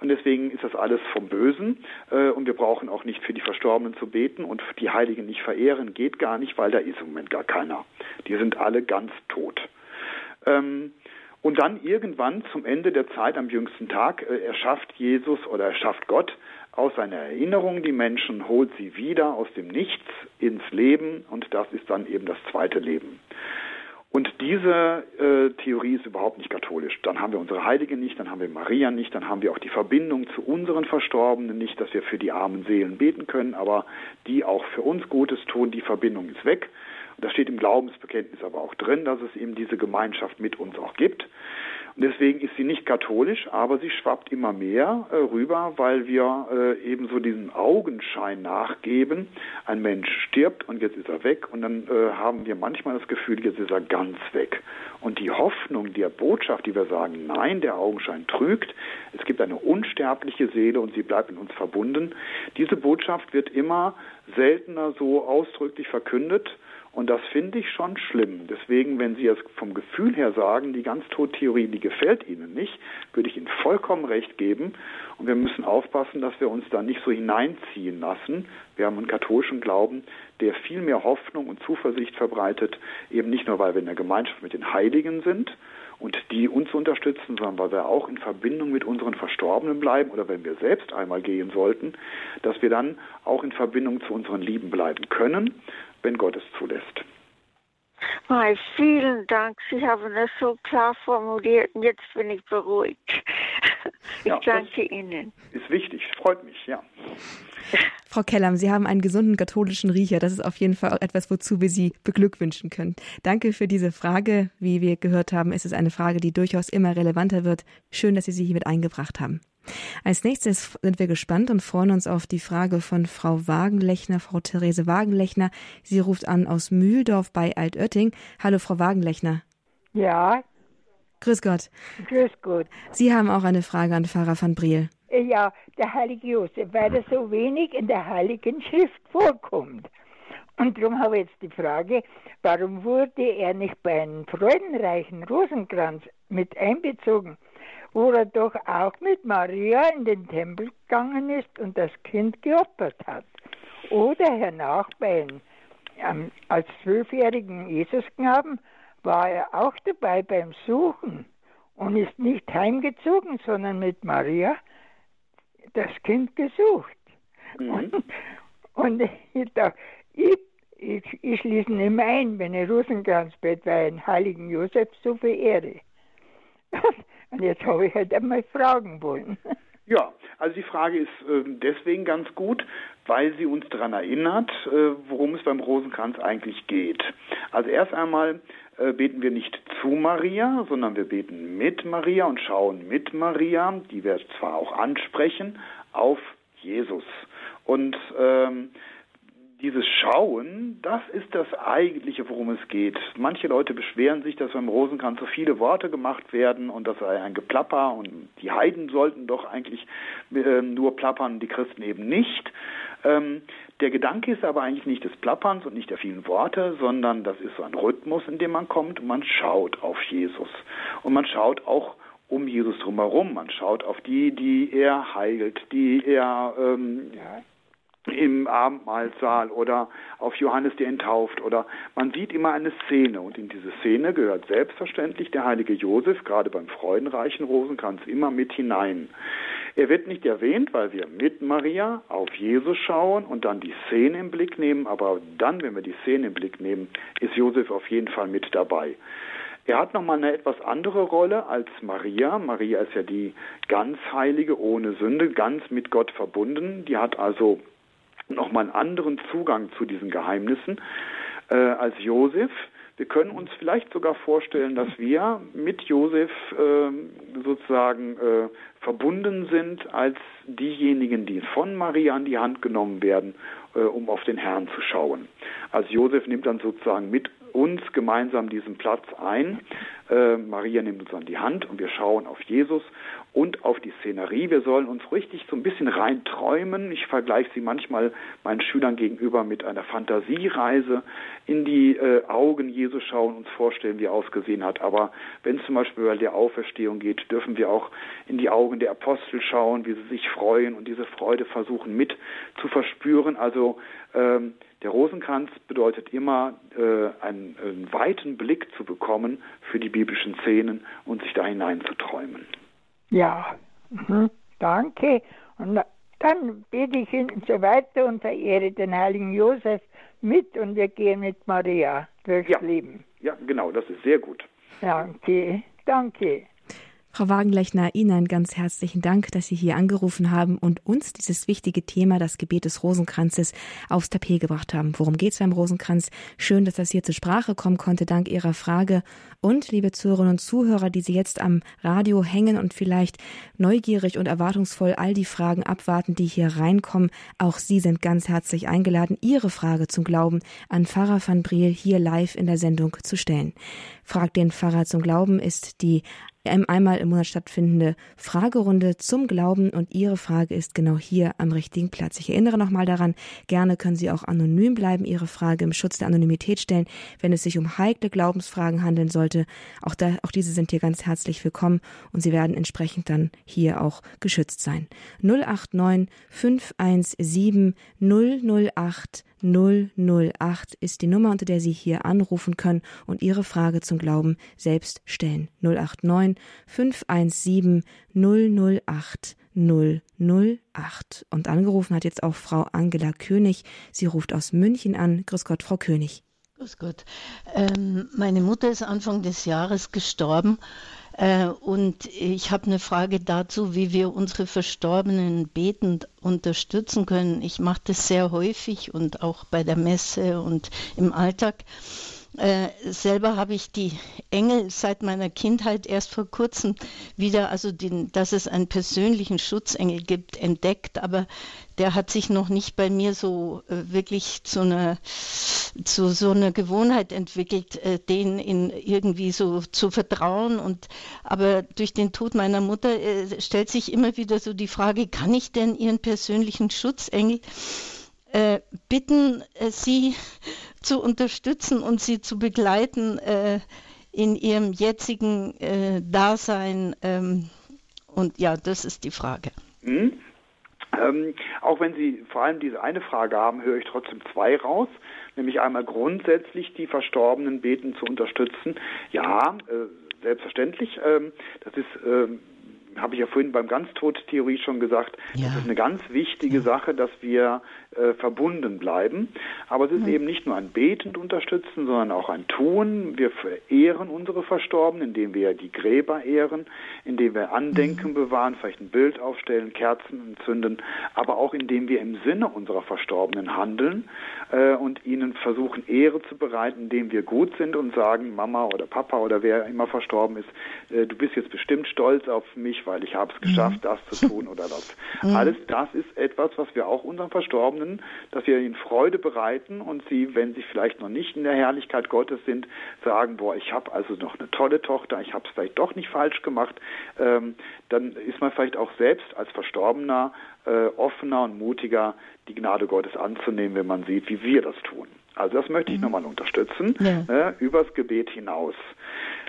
Und deswegen ist das alles vom Bösen. Äh, und wir brauchen auch nicht für die Verstorbenen zu beten und die Heiligen nicht verehren. Geht gar nicht, weil da ist im Moment gar keiner. Die sind alle ganz tot. Ähm, und dann irgendwann zum Ende der Zeit am jüngsten Tag äh, erschafft Jesus oder erschafft Gott aus seiner Erinnerung die Menschen, holt sie wieder aus dem Nichts ins Leben und das ist dann eben das zweite Leben. Und diese äh, Theorie ist überhaupt nicht katholisch. Dann haben wir unsere Heiligen nicht, dann haben wir Maria nicht, dann haben wir auch die Verbindung zu unseren Verstorbenen nicht, dass wir für die armen Seelen beten können, aber die auch für uns Gutes tun, die Verbindung ist weg. Das steht im Glaubensbekenntnis aber auch drin, dass es eben diese Gemeinschaft mit uns auch gibt. Und deswegen ist sie nicht katholisch, aber sie schwappt immer mehr äh, rüber, weil wir äh, eben so diesen Augenschein nachgeben. Ein Mensch stirbt und jetzt ist er weg und dann äh, haben wir manchmal das Gefühl, jetzt ist er ganz weg. Und die Hoffnung der Botschaft, die wir sagen, nein, der Augenschein trügt, es gibt eine unsterbliche Seele und sie bleibt in uns verbunden, diese Botschaft wird immer seltener so ausdrücklich verkündet und das finde ich schon schlimm. Deswegen, wenn Sie es vom Gefühl her sagen, die Ganztodtheorie, die gefällt Ihnen nicht, würde ich Ihnen vollkommen recht geben. Und wir müssen aufpassen, dass wir uns da nicht so hineinziehen lassen. Wir haben einen katholischen Glauben, der viel mehr Hoffnung und Zuversicht verbreitet, eben nicht nur, weil wir in der Gemeinschaft mit den Heiligen sind und die uns unterstützen, sondern weil wir auch in Verbindung mit unseren Verstorbenen bleiben oder wenn wir selbst einmal gehen sollten, dass wir dann auch in Verbindung zu unseren Lieben bleiben können wenn Gott es zulässt. Hi, vielen Dank. Sie haben das so klar formuliert und jetzt bin ich beruhigt. Ich ja, danke Ihnen. Ist wichtig, freut mich, ja. Frau Kellam, Sie haben einen gesunden katholischen Riecher. Das ist auf jeden Fall auch etwas, wozu wir Sie beglückwünschen können. Danke für diese Frage. Wie wir gehört haben, ist es eine Frage, die durchaus immer relevanter wird. Schön, dass Sie sie hier mit eingebracht haben. Als nächstes sind wir gespannt und freuen uns auf die Frage von Frau Wagenlechner, Frau Therese Wagenlechner. Sie ruft an aus Mühldorf bei Altötting. Hallo, Frau Wagenlechner. Ja. Grüß Gott. Grüß Gott. Sie haben auch eine Frage an Pfarrer van Briel. Ja, der heilige Josef, weil er so wenig in der Heiligen Schrift vorkommt. Und darum habe ich jetzt die Frage, warum wurde er nicht bei einem freudenreichen Rosenkranz mit einbezogen? Wo er doch auch mit Maria in den Tempel gegangen ist und das Kind geopfert hat. Oder hernach bei ähm, als zwölfjährigen Jesusknaben war er auch dabei beim Suchen und ist nicht heimgezogen, sondern mit Maria das Kind gesucht. Mhm. Und, und ich, dachte, ich, ich, ich schließe nicht mehr ein, wenn ich Rosenkranzbett bei einem heiligen Josef so verehre. Und jetzt habe ich halt einmal fragen wollen. Ja, also die Frage ist äh, deswegen ganz gut, weil sie uns daran erinnert, äh, worum es beim Rosenkranz eigentlich geht. Also erst einmal äh, beten wir nicht zu Maria, sondern wir beten mit Maria und schauen mit Maria, die wir zwar auch ansprechen, auf Jesus. Und ähm, dieses Schauen, das ist das eigentliche, worum es geht. Manche Leute beschweren sich, dass beim Rosenkranz so viele Worte gemacht werden und das sei ein Geplapper und die Heiden sollten doch eigentlich äh, nur plappern, die Christen eben nicht. Ähm, der Gedanke ist aber eigentlich nicht des Plapperns und nicht der vielen Worte, sondern das ist so ein Rhythmus, in dem man kommt und man schaut auf Jesus. Und man schaut auch um Jesus drumherum. Man schaut auf die, die er heilt, die er ähm, ja, im Abendmahlsaal oder auf Johannes der enttauft oder man sieht immer eine Szene und in diese Szene gehört selbstverständlich der heilige Josef, gerade beim freudenreichen Rosenkranz, immer mit hinein. Er wird nicht erwähnt, weil wir mit Maria auf Jesus schauen und dann die Szene im Blick nehmen, aber dann, wenn wir die Szene im Blick nehmen, ist Josef auf jeden Fall mit dabei. Er hat nochmal eine etwas andere Rolle als Maria. Maria ist ja die ganz heilige, ohne Sünde, ganz mit Gott verbunden. Die hat also nochmal einen anderen Zugang zu diesen Geheimnissen äh, als Josef. Wir können uns vielleicht sogar vorstellen, dass wir mit Josef äh, sozusagen äh, verbunden sind als diejenigen, die von Maria an die Hand genommen werden, äh, um auf den Herrn zu schauen. Also Josef nimmt dann sozusagen mit uns gemeinsam diesen Platz ein. Äh, Maria nimmt uns an die Hand und wir schauen auf Jesus und auf die Szenerie. Wir sollen uns richtig so ein bisschen rein träumen. Ich vergleiche sie manchmal meinen Schülern gegenüber mit einer Fantasiereise in die äh, Augen Jesu schauen, uns vorstellen, wie er ausgesehen hat. Aber wenn es zum Beispiel bei der Auferstehung geht, dürfen wir auch in die Augen der Apostel schauen, wie sie sich freuen und diese Freude versuchen mit zu verspüren. Also ähm, der Rosenkranz bedeutet immer, äh, einen, einen weiten Blick zu bekommen für die biblischen Szenen und sich da hinein zu träumen. Ja, mhm. danke. Und dann bete ich Ihnen so weiter und verehre den heiligen Josef mit und wir gehen mit Maria durchs ja. Leben. Ja, genau, das ist sehr gut. Danke, danke. Frau Wagenlechner, Ihnen einen ganz herzlichen Dank, dass Sie hier angerufen haben und uns dieses wichtige Thema, das Gebet des Rosenkranzes, aufs Tapet gebracht haben. Worum geht es beim Rosenkranz? Schön, dass das hier zur Sprache kommen konnte, dank Ihrer Frage. Und, liebe Zuhörerinnen und Zuhörer, die Sie jetzt am Radio hängen und vielleicht neugierig und erwartungsvoll all die Fragen abwarten, die hier reinkommen, auch Sie sind ganz herzlich eingeladen, Ihre Frage zum Glauben an Pfarrer van Briel hier live in der Sendung zu stellen. Fragt den Pfarrer zum Glauben ist die einmal im Monat stattfindende Fragerunde zum Glauben und Ihre Frage ist genau hier am richtigen Platz. Ich erinnere nochmal daran, gerne können Sie auch anonym bleiben, Ihre Frage im Schutz der Anonymität stellen, wenn es sich um heikle Glaubensfragen handeln sollte. Auch, da, auch diese sind hier ganz herzlich willkommen und Sie werden entsprechend dann hier auch geschützt sein. 089 517 008 008 ist die Nummer, unter der Sie hier anrufen können und Ihre Frage zum Glauben selbst stellen. 089 517 008 008. Und angerufen hat jetzt auch Frau Angela König. Sie ruft aus München an. Grüß Gott, Frau König. Grüß Gott. Ähm, meine Mutter ist Anfang des Jahres gestorben. Äh, und ich habe eine Frage dazu, wie wir unsere Verstorbenen betend unterstützen können. Ich mache das sehr häufig und auch bei der Messe und im Alltag. Äh, selber habe ich die Engel seit meiner Kindheit erst vor kurzem wieder, also den, dass es einen persönlichen Schutzengel gibt, entdeckt, aber der hat sich noch nicht bei mir so äh, wirklich zu einer, zu so einer Gewohnheit entwickelt, äh, den in irgendwie so zu vertrauen. Und aber durch den Tod meiner Mutter äh, stellt sich immer wieder so die Frage, kann ich denn ihren persönlichen Schutzengel äh, bitten, sie zu unterstützen und sie zu begleiten äh, in ihrem jetzigen äh, Dasein. Ähm, und ja, das ist die Frage. Mhm. Ähm, auch wenn Sie vor allem diese eine Frage haben, höre ich trotzdem zwei raus, nämlich einmal grundsätzlich die Verstorbenen beten zu unterstützen. Ja, äh, selbstverständlich. Ähm, das ist ähm, habe ich ja vorhin beim Ganztod-Theorie schon gesagt, ja. das ist eine ganz wichtige ja. Sache, dass wir äh, verbunden bleiben. Aber es ist mhm. eben nicht nur ein betend unterstützen, sondern auch ein Tun. Wir verehren unsere Verstorbenen, indem wir die Gräber ehren, indem wir Andenken mhm. bewahren, vielleicht ein Bild aufstellen, Kerzen entzünden, aber auch indem wir im Sinne unserer Verstorbenen handeln äh, und ihnen versuchen, Ehre zu bereiten, indem wir gut sind und sagen, Mama oder Papa oder wer immer verstorben ist, äh, du bist jetzt bestimmt stolz auf mich, weil ich habe es geschafft, mhm. das zu tun oder das. Alles das ist etwas, was wir auch unseren Verstorbenen, dass wir ihnen Freude bereiten und sie, wenn sie vielleicht noch nicht in der Herrlichkeit Gottes sind, sagen, boah, ich habe also noch eine tolle Tochter, ich habe es vielleicht doch nicht falsch gemacht, ähm, dann ist man vielleicht auch selbst als Verstorbener äh, offener und mutiger, die Gnade Gottes anzunehmen, wenn man sieht, wie wir das tun. Also das möchte ich mhm. nochmal unterstützen, ja. äh, übers Gebet hinaus.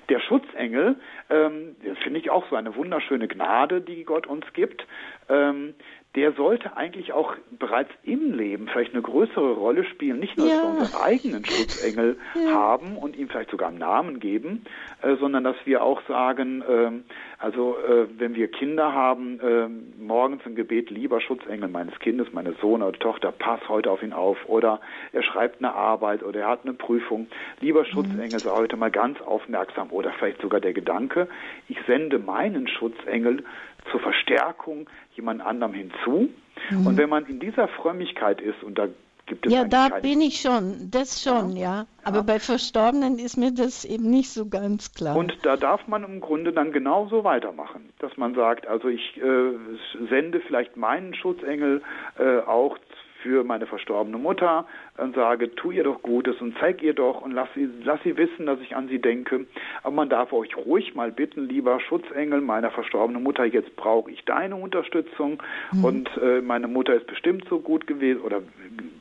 Der Schutzengel, ähm, das finde ich auch so eine wunderschöne Gnade, die Gott uns gibt. Ähm, der sollte eigentlich auch bereits im Leben vielleicht eine größere Rolle spielen, nicht nur, ja. dass wir unseren eigenen Schutzengel ja. haben und ihm vielleicht sogar einen Namen geben, äh, sondern dass wir auch sagen, äh, also äh, wenn wir Kinder haben, ähm, morgens im Gebet, lieber Schutzengel meines Kindes, meine Sohn oder Tochter, pass heute auf ihn auf oder er schreibt eine Arbeit oder er hat eine Prüfung, lieber Schutzengel, sei heute mal ganz aufmerksam oder vielleicht sogar der Gedanke, ich sende meinen Schutzengel zur Verstärkung jemand anderem hinzu. Mhm. Und wenn man in dieser Frömmigkeit ist, und da gibt es Ja, da bin ich schon, das schon, ja. ja. Aber ja. bei Verstorbenen ist mir das eben nicht so ganz klar. Und da darf man im Grunde dann genauso weitermachen, dass man sagt, also ich äh, sende vielleicht meinen Schutzengel äh, auch für meine verstorbene Mutter und sage, tu ihr doch Gutes und zeig ihr doch und lass sie, lass sie wissen, dass ich an sie denke. Aber man darf euch ruhig mal bitten, lieber Schutzengel meiner verstorbenen Mutter, jetzt brauche ich deine Unterstützung mhm. und äh, meine Mutter ist bestimmt so gut gewesen oder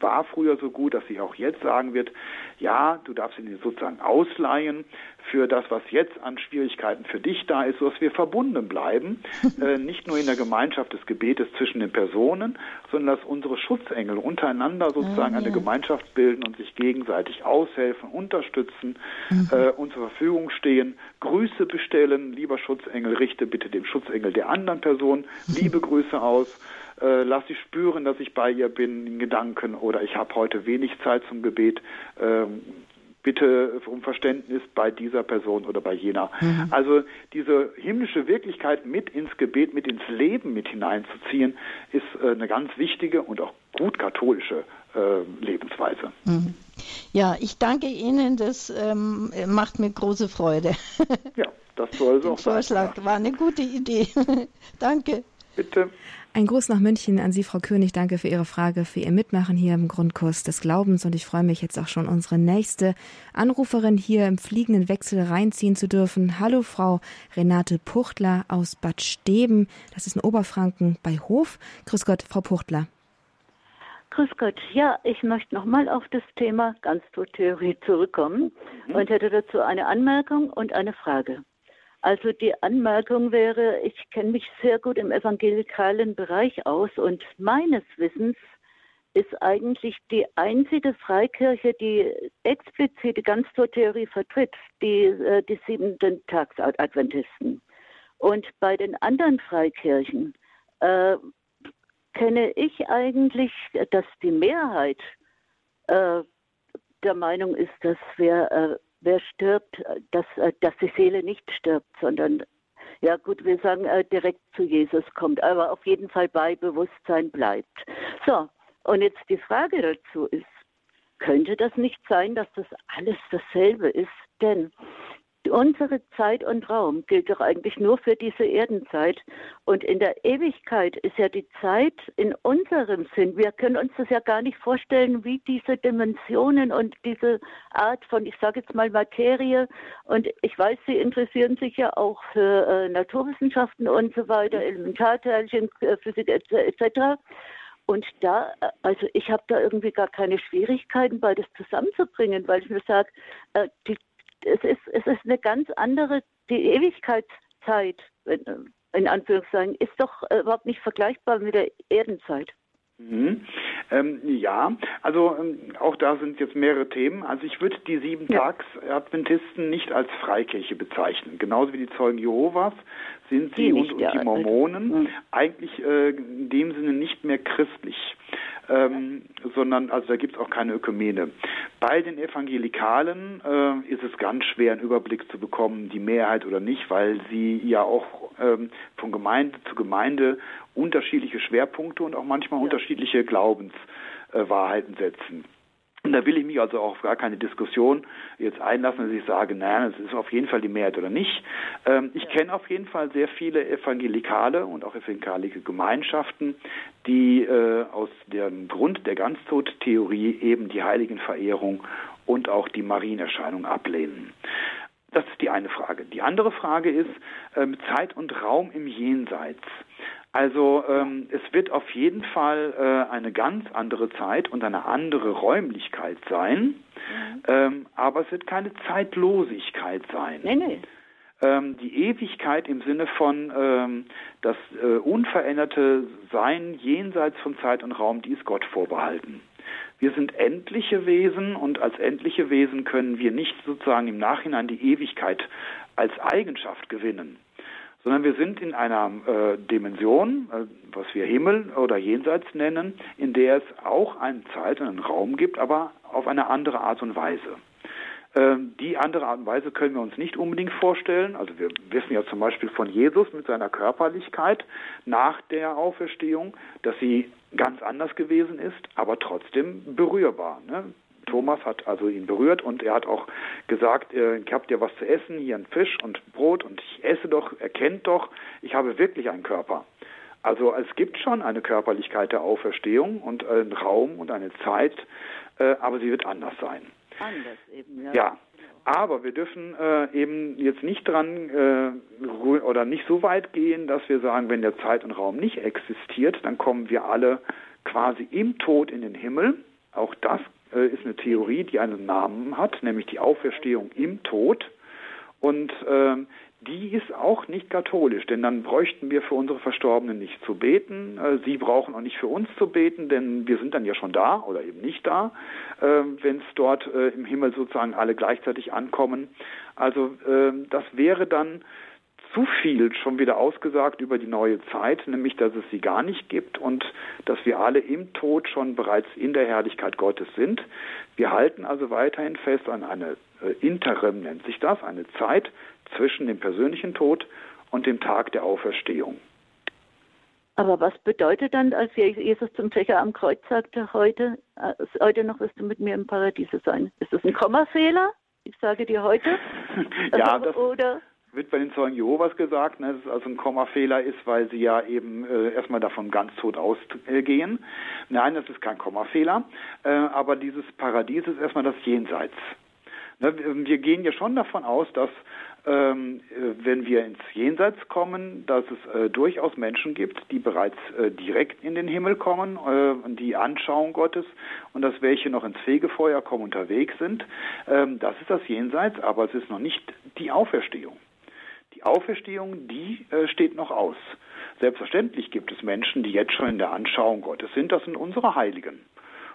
war früher so gut, dass sie auch jetzt sagen wird, ja, du darfst sie sozusagen ausleihen für das, was jetzt an Schwierigkeiten für dich da ist, sodass wir verbunden bleiben, äh, nicht nur in der Gemeinschaft des Gebetes zwischen den Personen, sondern dass unsere Schutzengel untereinander sozusagen eine Gemeinschaft bilden und sich gegenseitig aushelfen, unterstützen, mhm. äh, uns zur Verfügung stehen, Grüße bestellen, lieber Schutzengel, richte bitte dem Schutzengel der anderen Person liebe Grüße aus äh, lass sie spüren, dass ich bei ihr bin in Gedanken oder ich habe heute wenig Zeit zum Gebet. Ähm, bitte um Verständnis bei dieser Person oder bei jener. Mhm. Also diese himmlische Wirklichkeit mit ins Gebet, mit ins Leben mit hineinzuziehen, ist äh, eine ganz wichtige und auch gut katholische äh, Lebensweise. Mhm. Ja, ich danke Ihnen, das ähm, macht mir große Freude. ja, das soll so. Vorschlag ja. war eine gute Idee. danke. Bitte. Ein Gruß nach München an Sie, Frau König. Danke für Ihre Frage, für Ihr Mitmachen hier im Grundkurs des Glaubens. Und ich freue mich jetzt auch schon, unsere nächste Anruferin hier im fliegenden Wechsel reinziehen zu dürfen. Hallo, Frau Renate Puchtler aus Bad Steben. Das ist in Oberfranken bei Hof. Grüß Gott, Frau Puchtler. Grüß Gott. Ja, ich möchte nochmal auf das Thema Ganztodtheorie zurückkommen mhm. und hätte dazu eine Anmerkung und eine Frage. Also die Anmerkung wäre, ich kenne mich sehr gut im evangelikalen Bereich aus und meines Wissens ist eigentlich die einzige Freikirche, die explizit die Ganztortheorie vertritt, die, äh, die siebenten Tagsadventisten. Und bei den anderen Freikirchen äh, kenne ich eigentlich, dass die Mehrheit äh, der Meinung ist, dass wer äh, wer stirbt, dass, äh, dass die Seele nicht stirbt, sondern, ja gut, wir sagen äh, direkt zu Jesus kommt, aber auf jeden Fall bei Bewusstsein bleibt. So, und jetzt die Frage dazu ist, könnte das nicht sein, dass das alles dasselbe ist? Denn Unsere Zeit und Raum gilt doch eigentlich nur für diese Erdenzeit. Und in der Ewigkeit ist ja die Zeit in unserem Sinn. Wir können uns das ja gar nicht vorstellen, wie diese Dimensionen und diese Art von, ich sage jetzt mal, Materie. Und ich weiß, Sie interessieren sich ja auch für äh, Naturwissenschaften und so weiter, Elementarteilchen, äh, Physik etc. Und da, äh, also ich habe da irgendwie gar keine Schwierigkeiten, beides zusammenzubringen, weil ich mir sage, äh, die es ist, es ist eine ganz andere, die Ewigkeitszeit, in Anführungszeichen, ist doch überhaupt nicht vergleichbar mit der Erdenzeit. Mhm. Ähm, ja, also ähm, auch da sind jetzt mehrere Themen. Also ich würde die sieben Tags Adventisten nicht als Freikirche bezeichnen, genauso wie die Zeugen Jehovas sind sie die und, und, die Mormonen mhm. eigentlich äh, in dem Sinne nicht mehr christlich. Ähm, sondern also da gibt es auch keine Ökumene. Bei den Evangelikalen äh, ist es ganz schwer, einen Überblick zu bekommen, die Mehrheit oder nicht, weil sie ja auch ähm, von Gemeinde zu Gemeinde unterschiedliche Schwerpunkte und auch manchmal ja. unterschiedliche Glaubenswahrheiten äh, setzen. Und da will ich mich also auch auf gar keine Diskussion jetzt einlassen, dass ich sage, nein, es ist auf jeden Fall die Mehrheit oder nicht. Ähm, ich ja. kenne auf jeden Fall sehr viele evangelikale und auch evangelische Gemeinschaften, die äh, aus dem Grund der Ganztodtheorie eben die Heiligenverehrung und auch die Marienerscheinung ablehnen. Das ist die eine Frage. Die andere Frage ist ähm, Zeit und Raum im Jenseits. Also ähm, es wird auf jeden Fall äh, eine ganz andere Zeit und eine andere Räumlichkeit sein, mhm. ähm, aber es wird keine Zeitlosigkeit sein. Nee, nee. Ähm, die Ewigkeit im Sinne von ähm, das äh, unveränderte Sein jenseits von Zeit und Raum, die ist Gott vorbehalten. Wir sind endliche Wesen und als endliche Wesen können wir nicht sozusagen im Nachhinein die Ewigkeit als Eigenschaft gewinnen sondern wir sind in einer äh, Dimension, äh, was wir Himmel oder Jenseits nennen, in der es auch eine Zeit und einen Raum gibt, aber auf eine andere Art und Weise. Ähm, die andere Art und Weise können wir uns nicht unbedingt vorstellen. Also wir wissen ja zum Beispiel von Jesus mit seiner Körperlichkeit nach der Auferstehung, dass sie ganz anders gewesen ist, aber trotzdem berührbar. Ne? Thomas hat also ihn berührt und er hat auch gesagt, äh, ich habe dir was zu essen, hier ein Fisch und Brot und ich esse doch, erkennt doch, ich habe wirklich einen Körper. Also es gibt schon eine Körperlichkeit der Auferstehung und einen Raum und eine Zeit, äh, aber sie wird anders sein. Anders eben, ja. Ja, aber wir dürfen äh, eben jetzt nicht dran äh, oder nicht so weit gehen, dass wir sagen, wenn der Zeit und Raum nicht existiert, dann kommen wir alle quasi im Tod in den Himmel. Auch das äh, ist eine Theorie, die einen Namen hat, nämlich die Auferstehung im Tod. Und ähm, die ist auch nicht katholisch, denn dann bräuchten wir für unsere Verstorbenen nicht zu beten. Äh, sie brauchen auch nicht für uns zu beten, denn wir sind dann ja schon da oder eben nicht da, äh, wenn es dort äh, im Himmel sozusagen alle gleichzeitig ankommen. Also äh, das wäre dann zu viel schon wieder ausgesagt über die neue Zeit, nämlich dass es sie gar nicht gibt und dass wir alle im Tod schon bereits in der Herrlichkeit Gottes sind. Wir halten also weiterhin fest an eine äh, Interim nennt sich das, eine Zeit zwischen dem persönlichen Tod und dem Tag der Auferstehung. Aber was bedeutet dann, als Jesus zum Zecher am Kreuz sagte, heute, äh, heute noch wirst du mit mir im Paradiese sein? Ist das ein Kommafehler? Ich sage dir heute. ja, das, oder wird bei den Zeugen Jehovas gesagt, ne, dass es also ein Kommafehler ist, weil sie ja eben äh, erstmal davon ganz tot ausgehen. Nein, das ist kein Kommafehler, äh, aber dieses Paradies ist erstmal das Jenseits. Ne, wir gehen ja schon davon aus, dass ähm, äh, wenn wir ins Jenseits kommen, dass es äh, durchaus Menschen gibt, die bereits äh, direkt in den Himmel kommen, äh, die Anschauung Gottes und dass welche noch ins Fegefeuer kommen unterwegs sind. Ähm, das ist das Jenseits, aber es ist noch nicht die Auferstehung. Die Auferstehung, die äh, steht noch aus. Selbstverständlich gibt es Menschen, die jetzt schon in der Anschauung Gottes sind. Das sind unsere Heiligen,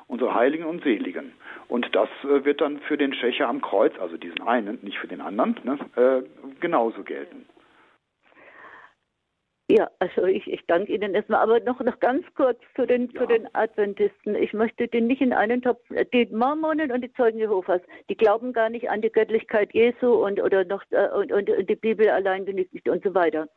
unsere Heiligen und Seligen. Und das äh, wird dann für den Schächer am Kreuz, also diesen einen, nicht für den anderen, ne, äh, genauso gelten. Ja, also ich, ich danke Ihnen erstmal. Aber noch, noch ganz kurz zu den, ja. zu den Adventisten. Ich möchte den nicht in einen Topf. Die Mormonen und die Zeugen Jehovas, die glauben gar nicht an die Göttlichkeit Jesu und oder noch äh, und, und, und die Bibel allein genügt nicht und so weiter.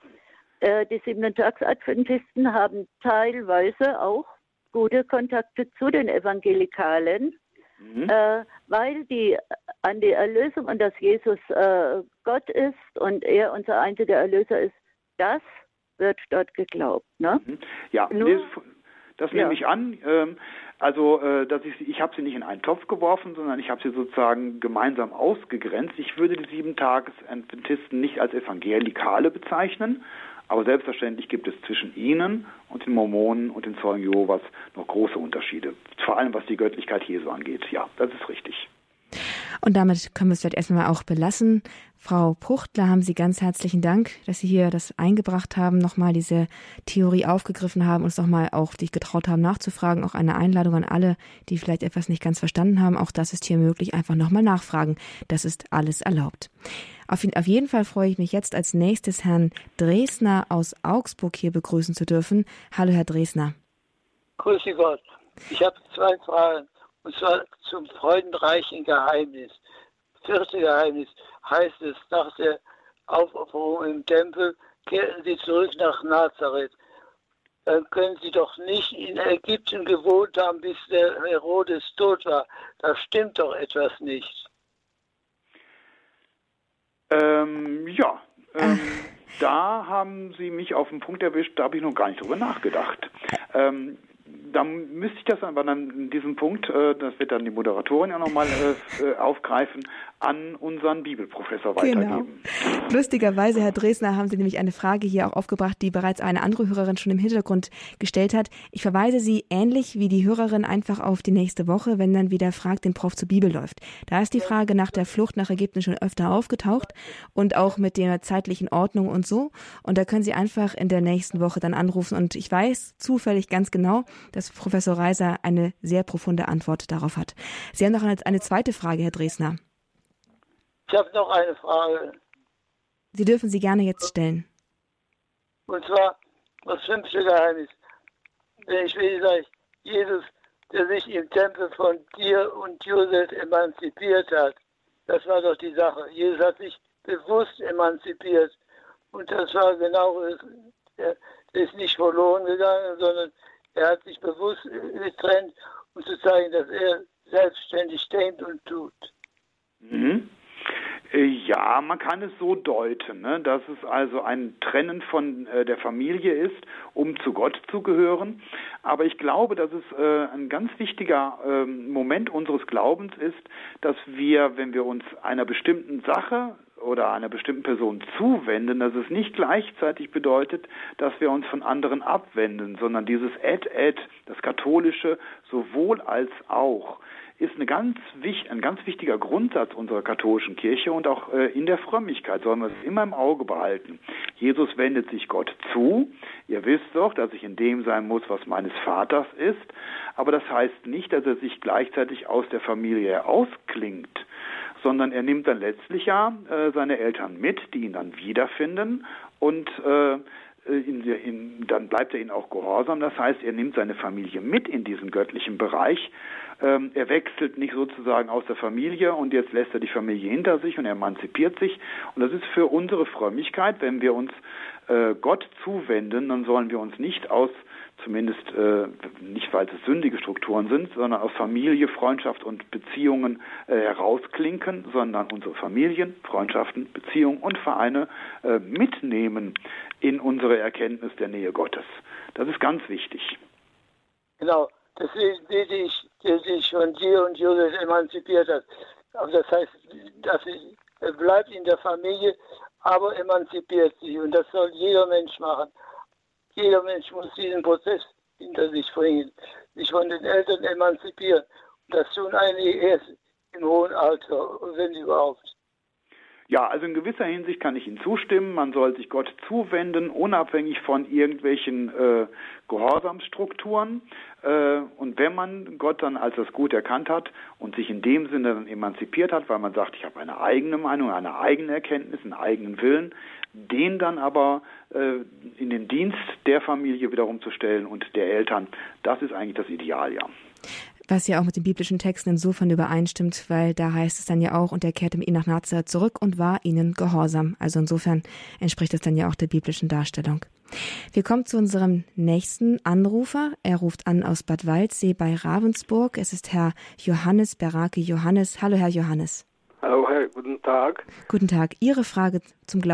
Äh, die Siebenten-Tags-Adventisten haben teilweise auch gute Kontakte zu den Evangelikalen, mhm. äh, weil die an die Erlösung und dass Jesus äh, Gott ist und er unser einziger Erlöser ist, das wird dort geglaubt. Ne? Mhm. Ja, Nur, das, das ja. nehme ich an. Ähm, also, äh, dass ich, ich habe sie nicht in einen Topf geworfen, sondern ich habe sie sozusagen gemeinsam ausgegrenzt. Ich würde die Sieben-Tages-Adventisten nicht als Evangelikale bezeichnen, aber selbstverständlich gibt es zwischen ihnen und den Mormonen und den Zeugen Jehovas noch große Unterschiede. Vor allem was die Göttlichkeit Jesu angeht. Ja, das ist richtig. Und damit können wir es vielleicht erstmal auch belassen. Frau Pruchtler, haben Sie ganz herzlichen Dank, dass Sie hier das eingebracht haben, nochmal diese Theorie aufgegriffen haben, uns nochmal auch sich getraut haben nachzufragen. Auch eine Einladung an alle, die vielleicht etwas nicht ganz verstanden haben. Auch das ist hier möglich. Einfach nochmal nachfragen. Das ist alles erlaubt. Auf, auf jeden Fall freue ich mich jetzt als nächstes Herrn Dresner aus Augsburg hier begrüßen zu dürfen. Hallo, Herr Dresner. Grüße Gott. Ich habe zwei Fragen. Und zwar zum freudenreichen Geheimnis. Vierte Geheimnis heißt es nach der Aufopferung im Tempel, kehrten sie zurück nach Nazareth. Dann können sie doch nicht in Ägypten gewohnt haben, bis der Herodes tot war. Da stimmt doch etwas nicht. Ähm, ja, ähm, da haben Sie mich auf den Punkt erwischt, da habe ich noch gar nicht drüber nachgedacht. Ähm, dann müsste ich das aber dann in diesem Punkt, äh, das wird dann die Moderatorin ja nochmal äh, äh, aufgreifen, an unseren Bibelprofessor weitergeben. Genau. Lustigerweise, Herr Dresner, haben Sie nämlich eine Frage hier auch aufgebracht, die bereits eine andere Hörerin schon im Hintergrund gestellt hat. Ich verweise Sie ähnlich wie die Hörerin einfach auf die nächste Woche, wenn dann wieder Fragt den Prof zu Bibel läuft. Da ist die Frage nach der Flucht nach Ägypten schon öfter aufgetaucht und auch mit der zeitlichen Ordnung und so. Und da können Sie einfach in der nächsten Woche dann anrufen. Und ich weiß zufällig ganz genau, dass Professor Reiser eine sehr profunde Antwort darauf hat. Sie haben noch eine, eine zweite Frage, Herr Dresner. Ich habe noch eine Frage. Sie dürfen sie gerne jetzt stellen. Und zwar das fünfte Geheimnis. Wenn ich will, sage ich, Jesus, der sich im Tempel von dir und Josef emanzipiert hat, das war doch die Sache. Jesus hat sich bewusst emanzipiert. Und das war genau, der ist nicht verloren gegangen, sondern er hat sich bewusst getrennt, um zu zeigen, dass er selbstständig denkt und tut. Mhm. Äh, ja, man kann es so deuten, ne, dass es also ein Trennen von äh, der Familie ist, um zu Gott zu gehören. Aber ich glaube, dass es äh, ein ganz wichtiger äh, Moment unseres Glaubens ist, dass wir, wenn wir uns einer bestimmten Sache oder einer bestimmten Person zuwenden, dass es nicht gleichzeitig bedeutet, dass wir uns von anderen abwenden, sondern dieses et-et, das Katholische, sowohl als auch ist eine ganz, ein ganz wichtiger Grundsatz unserer katholischen Kirche und auch äh, in der Frömmigkeit sollen wir es immer im Auge behalten. Jesus wendet sich Gott zu. Ihr wisst doch, dass ich in dem sein muss, was meines Vaters ist. Aber das heißt nicht, dass er sich gleichzeitig aus der Familie ausklingt, sondern er nimmt dann letztlich ja äh, seine Eltern mit, die ihn dann wiederfinden und äh, in, in, dann bleibt er ihnen auch gehorsam. Das heißt, er nimmt seine Familie mit in diesen göttlichen Bereich ähm, er wechselt nicht sozusagen aus der Familie und jetzt lässt er die Familie hinter sich und er emanzipiert sich. Und das ist für unsere Frömmigkeit, wenn wir uns äh, Gott zuwenden, dann sollen wir uns nicht aus zumindest äh, nicht, weil es sündige Strukturen sind, sondern aus Familie, Freundschaft und Beziehungen äh, herausklinken, sondern unsere Familien, Freundschaften, Beziehungen und Vereine äh, mitnehmen in unsere Erkenntnis der Nähe Gottes. Das ist ganz wichtig. Genau. Deswegen bete ich, der sich von dir und Josef emanzipiert hat. Aber das heißt, dass er bleibt in der Familie, aber emanzipiert sich. Und das soll jeder Mensch machen. Jeder Mensch muss diesen Prozess hinter sich bringen, sich von den Eltern emanzipieren. Und das tun einige erst im hohen Alter, wenn überhaupt. Ja, also in gewisser Hinsicht kann ich Ihnen zustimmen. Man soll sich Gott zuwenden, unabhängig von irgendwelchen äh, Gehorsamsstrukturen. Äh, und wenn man Gott dann als das Gut erkannt hat und sich in dem Sinne dann emanzipiert hat, weil man sagt, ich habe eine eigene Meinung, eine eigene Erkenntnis, einen eigenen Willen, den dann aber äh, in den Dienst der Familie wiederum zu stellen und der Eltern, das ist eigentlich das Ideal, ja was ja auch mit den biblischen Texten insofern übereinstimmt, weil da heißt es dann ja auch, und er kehrte mit ihnen nach Nazareth zurück und war ihnen gehorsam. Also insofern entspricht es dann ja auch der biblischen Darstellung. Wir kommen zu unserem nächsten Anrufer. Er ruft an aus Bad Waldsee bei Ravensburg. Es ist Herr Johannes Berake Johannes. Hallo, Herr Johannes. Hallo, Herr, guten Tag. Guten Tag. Ihre Frage zum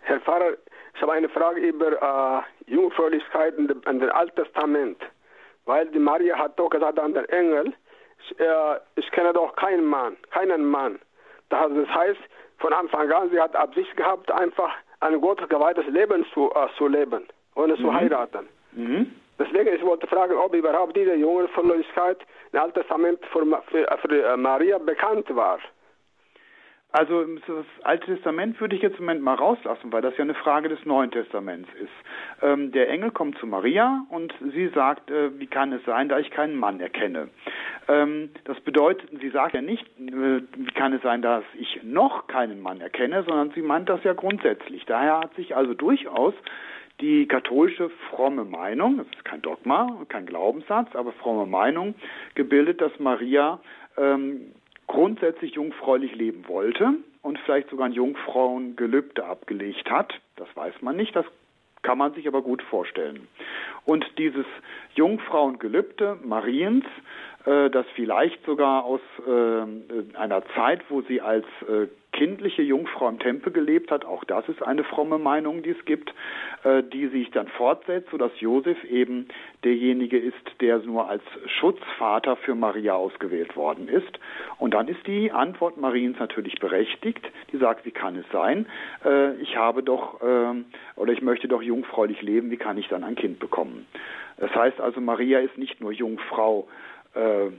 Herr Pfarrer, ich habe eine Frage über äh, Jungfräulichkeit in dem, in dem Alten Testament. Weil die Maria hat doch gesagt an den Engel, ich, äh, ich kenne doch keinen Mann, keinen Mann. Das heißt, von Anfang an, sie hat Absicht gehabt, einfach ein gottgeweihtes Leben zu, äh, zu leben, ohne mhm. zu heiraten. Mhm. Deswegen, ich wollte fragen, ob überhaupt diese Jungfräulichkeit im Alten Testament für, für, für äh, Maria bekannt war. Also das Alte Testament würde ich jetzt im Moment mal rauslassen, weil das ja eine Frage des Neuen Testaments ist. Ähm, der Engel kommt zu Maria und sie sagt, äh, wie kann es sein, da ich keinen Mann erkenne? Ähm, das bedeutet, sie sagt ja nicht, äh, wie kann es sein, dass ich noch keinen Mann erkenne, sondern sie meint das ja grundsätzlich. Daher hat sich also durchaus die katholische fromme Meinung, das ist kein Dogma, kein Glaubenssatz, aber fromme Meinung gebildet, dass Maria ähm, grundsätzlich jungfräulich leben wollte und vielleicht sogar ein Jungfrauengelübde abgelegt hat. Das weiß man nicht, das kann man sich aber gut vorstellen. Und dieses Jungfrauengelübde Mariens, äh, das vielleicht sogar aus äh, einer Zeit, wo sie als äh, kindliche Jungfrau im Tempel gelebt hat, auch das ist eine fromme Meinung, die es gibt, die sich dann fortsetzt, sodass Josef eben derjenige ist, der nur als Schutzvater für Maria ausgewählt worden ist. Und dann ist die Antwort Mariens natürlich berechtigt, die sagt, wie kann es sein? Ich habe doch oder ich möchte doch jungfräulich leben, wie kann ich dann ein Kind bekommen? Das heißt also, Maria ist nicht nur Jungfrau äh,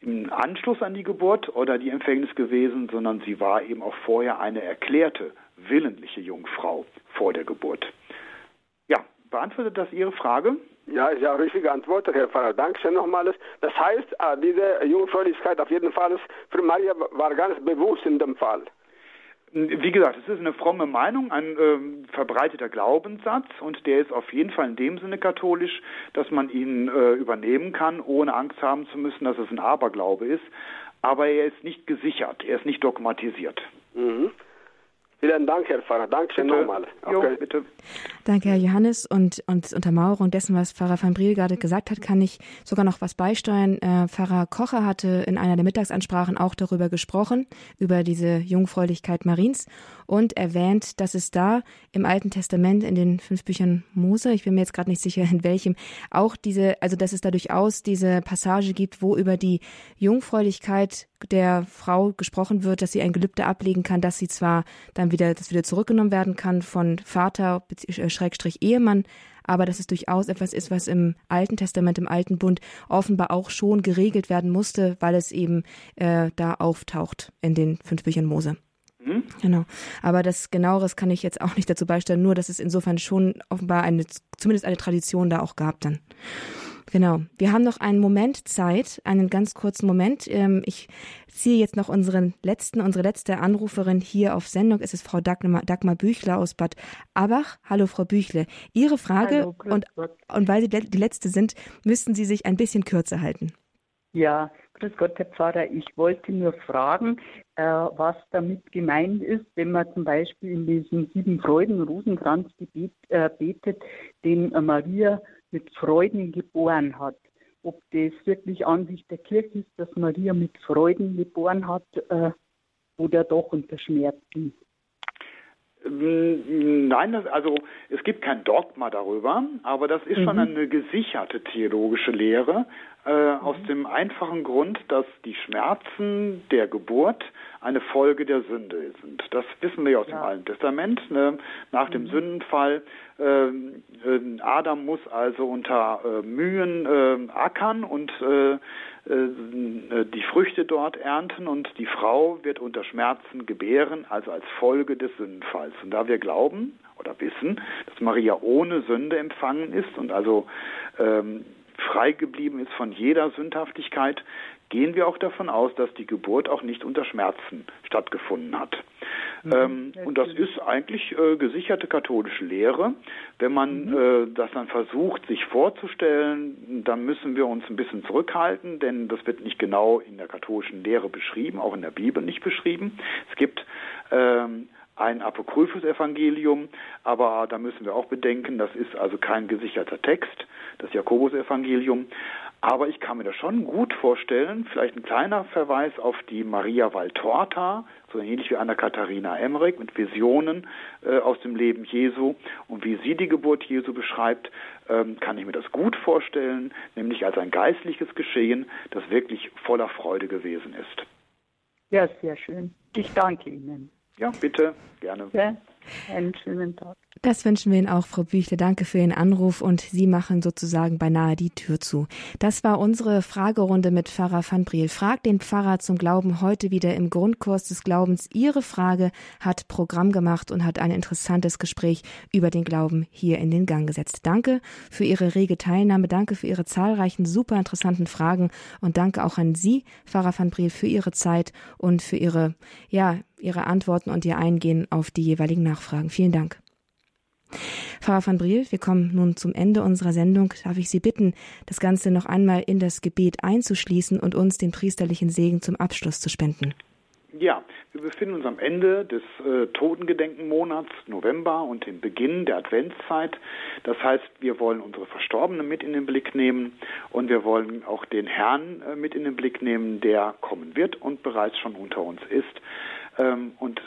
im Anschluss an die Geburt oder die Empfängnis gewesen, sondern sie war eben auch vorher eine erklärte, willentliche Jungfrau vor der Geburt. Ja, beantwortet das Ihre Frage? Ja, ist ja richtig geantwortet, Herr Pfarrer. Dankeschön nochmals. Das heißt, äh, diese Jungfräulichkeit auf jeden Fall für Maria war ganz bewusst in dem Fall. Wie gesagt, es ist eine fromme Meinung, ein äh, verbreiteter Glaubenssatz und der ist auf jeden Fall in dem Sinne katholisch, dass man ihn äh, übernehmen kann, ohne Angst haben zu müssen, dass es ein Aberglaube ist. Aber er ist nicht gesichert, er ist nicht dogmatisiert. Mhm. Vielen Dank, Herr Pfarrer. Dankeschön nochmal. Okay. Jo, bitte. Danke, Herr Johannes. Und, und Untermauerung dessen, was Pfarrer van Briel gerade gesagt hat, kann ich sogar noch was beisteuern. Äh, Pfarrer Kocher hatte in einer der Mittagsansprachen auch darüber gesprochen, über diese Jungfräulichkeit Mariens und erwähnt, dass es da im Alten Testament in den fünf Büchern Mose, ich bin mir jetzt gerade nicht sicher in welchem, auch diese, also dass es da durchaus diese Passage gibt, wo über die Jungfräulichkeit der Frau gesprochen wird, dass sie ein Gelübde ablegen kann, dass sie zwar dann wieder, das wieder zurückgenommen werden kann von Vater, äh, Schrägstrich Ehemann, aber dass es durchaus etwas ist, was im Alten Testament, im Alten Bund offenbar auch schon geregelt werden musste, weil es eben äh, da auftaucht in den fünf Büchern Mose. Mhm. Genau. Aber das genaueres kann ich jetzt auch nicht dazu beisteuern, nur dass es insofern schon offenbar eine, zumindest eine Tradition da auch gab dann. Genau. Wir haben noch einen Moment Zeit, einen ganz kurzen Moment. Ähm, ich ziehe jetzt noch unseren letzten, unsere letzte Anruferin hier auf Sendung. Es ist Frau Dagmar, Dagmar Büchler aus Bad Abach. Hallo, Frau Büchle. Ihre Frage, Hallo, und, und weil Sie die letzte sind, müssten Sie sich ein bisschen kürzer halten. Ja, grüß Gott, Herr Pfarrer. Ich wollte nur fragen, äh, was damit gemeint ist, wenn man zum Beispiel in diesem sieben Freuden Rosenkranz gebet, äh, betet, den Maria mit Freuden geboren hat. Ob das wirklich Ansicht der Kirche ist, dass Maria mit Freuden geboren hat äh, oder doch unter Schmerzen. Mm, nein, das, also es gibt kein Dogma darüber, aber das ist mhm. schon eine gesicherte theologische Lehre, äh, mhm. aus dem einfachen Grund, dass die Schmerzen der Geburt eine Folge der Sünde sind. Das wissen wir ja aus ja. dem Alten Testament. Ne? Nach mhm. dem Sündenfall, äh, äh, Adam muss also unter äh, Mühen äh, ackern und äh, die Früchte dort ernten und die Frau wird unter Schmerzen gebären, also als Folge des Sündenfalls. Und da wir glauben oder wissen, dass Maria ohne Sünde empfangen ist und also ähm, frei geblieben ist von jeder Sündhaftigkeit, gehen wir auch davon aus, dass die Geburt auch nicht unter Schmerzen stattgefunden hat. Mhm, ähm, und das ist eigentlich äh, gesicherte katholische Lehre. Wenn man mhm. äh, das dann versucht, sich vorzustellen, dann müssen wir uns ein bisschen zurückhalten, denn das wird nicht genau in der katholischen Lehre beschrieben, auch in der Bibel nicht beschrieben. Es gibt ähm, ein Apokryphus-Evangelium, aber da müssen wir auch bedenken, das ist also kein gesicherter Text, das Jakobus-Evangelium. Aber ich kann mir das schon gut vorstellen, vielleicht ein kleiner Verweis auf die Maria Valtorta, so ähnlich wie Anna Katharina Emmerich mit Visionen äh, aus dem Leben Jesu und wie sie die Geburt Jesu beschreibt, ähm, kann ich mir das gut vorstellen, nämlich als ein geistliches Geschehen, das wirklich voller Freude gewesen ist. Ja, sehr schön. Ich danke Ihnen. Ja, bitte, gerne. Ja, Einen schönen Tag. Das wünschen wir Ihnen auch, Frau Büchle. Danke für Ihren Anruf und Sie machen sozusagen beinahe die Tür zu. Das war unsere Fragerunde mit Pfarrer van Briel. Fragt den Pfarrer zum Glauben heute wieder im Grundkurs des Glaubens. Ihre Frage hat Programm gemacht und hat ein interessantes Gespräch über den Glauben hier in den Gang gesetzt. Danke für Ihre rege Teilnahme. Danke für Ihre zahlreichen super interessanten Fragen und danke auch an Sie, Pfarrer van Briel, für Ihre Zeit und für Ihre, ja, Ihre Antworten und Ihr Eingehen auf die jeweiligen Nachfragen. Vielen Dank. Pfarrer van Briel, wir kommen nun zum Ende unserer Sendung. Darf ich Sie bitten, das Ganze noch einmal in das Gebet einzuschließen und uns den priesterlichen Segen zum Abschluss zu spenden? Ja, wir befinden uns am Ende des äh, Totengedenkenmonats November und dem Beginn der Adventszeit. Das heißt, wir wollen unsere Verstorbenen mit in den Blick nehmen und wir wollen auch den Herrn äh, mit in den Blick nehmen, der kommen wird und bereits schon unter uns ist. Ähm, und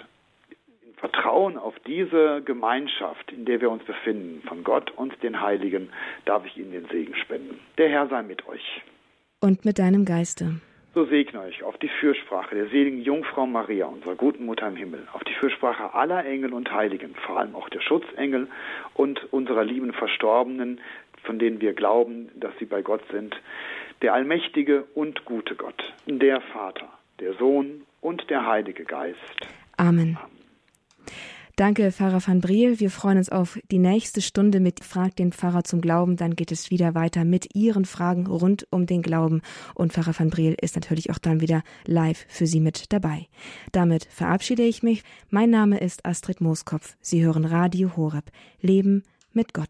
Vertrauen auf diese Gemeinschaft, in der wir uns befinden, von Gott und den Heiligen, darf ich Ihnen den Segen spenden. Der Herr sei mit euch. Und mit deinem Geiste. So segne euch auf die Fürsprache der seligen Jungfrau Maria, unserer guten Mutter im Himmel, auf die Fürsprache aller Engel und Heiligen, vor allem auch der Schutzengel und unserer lieben Verstorbenen, von denen wir glauben, dass sie bei Gott sind, der allmächtige und gute Gott, der Vater, der Sohn und der Heilige Geist. Amen. Amen. Danke, Pfarrer van Briel. Wir freuen uns auf die nächste Stunde mit Frag den Pfarrer zum Glauben. Dann geht es wieder weiter mit Ihren Fragen rund um den Glauben. Und Pfarrer van Briel ist natürlich auch dann wieder live für Sie mit dabei. Damit verabschiede ich mich. Mein Name ist Astrid Mooskopf. Sie hören Radio Horeb. Leben mit Gott.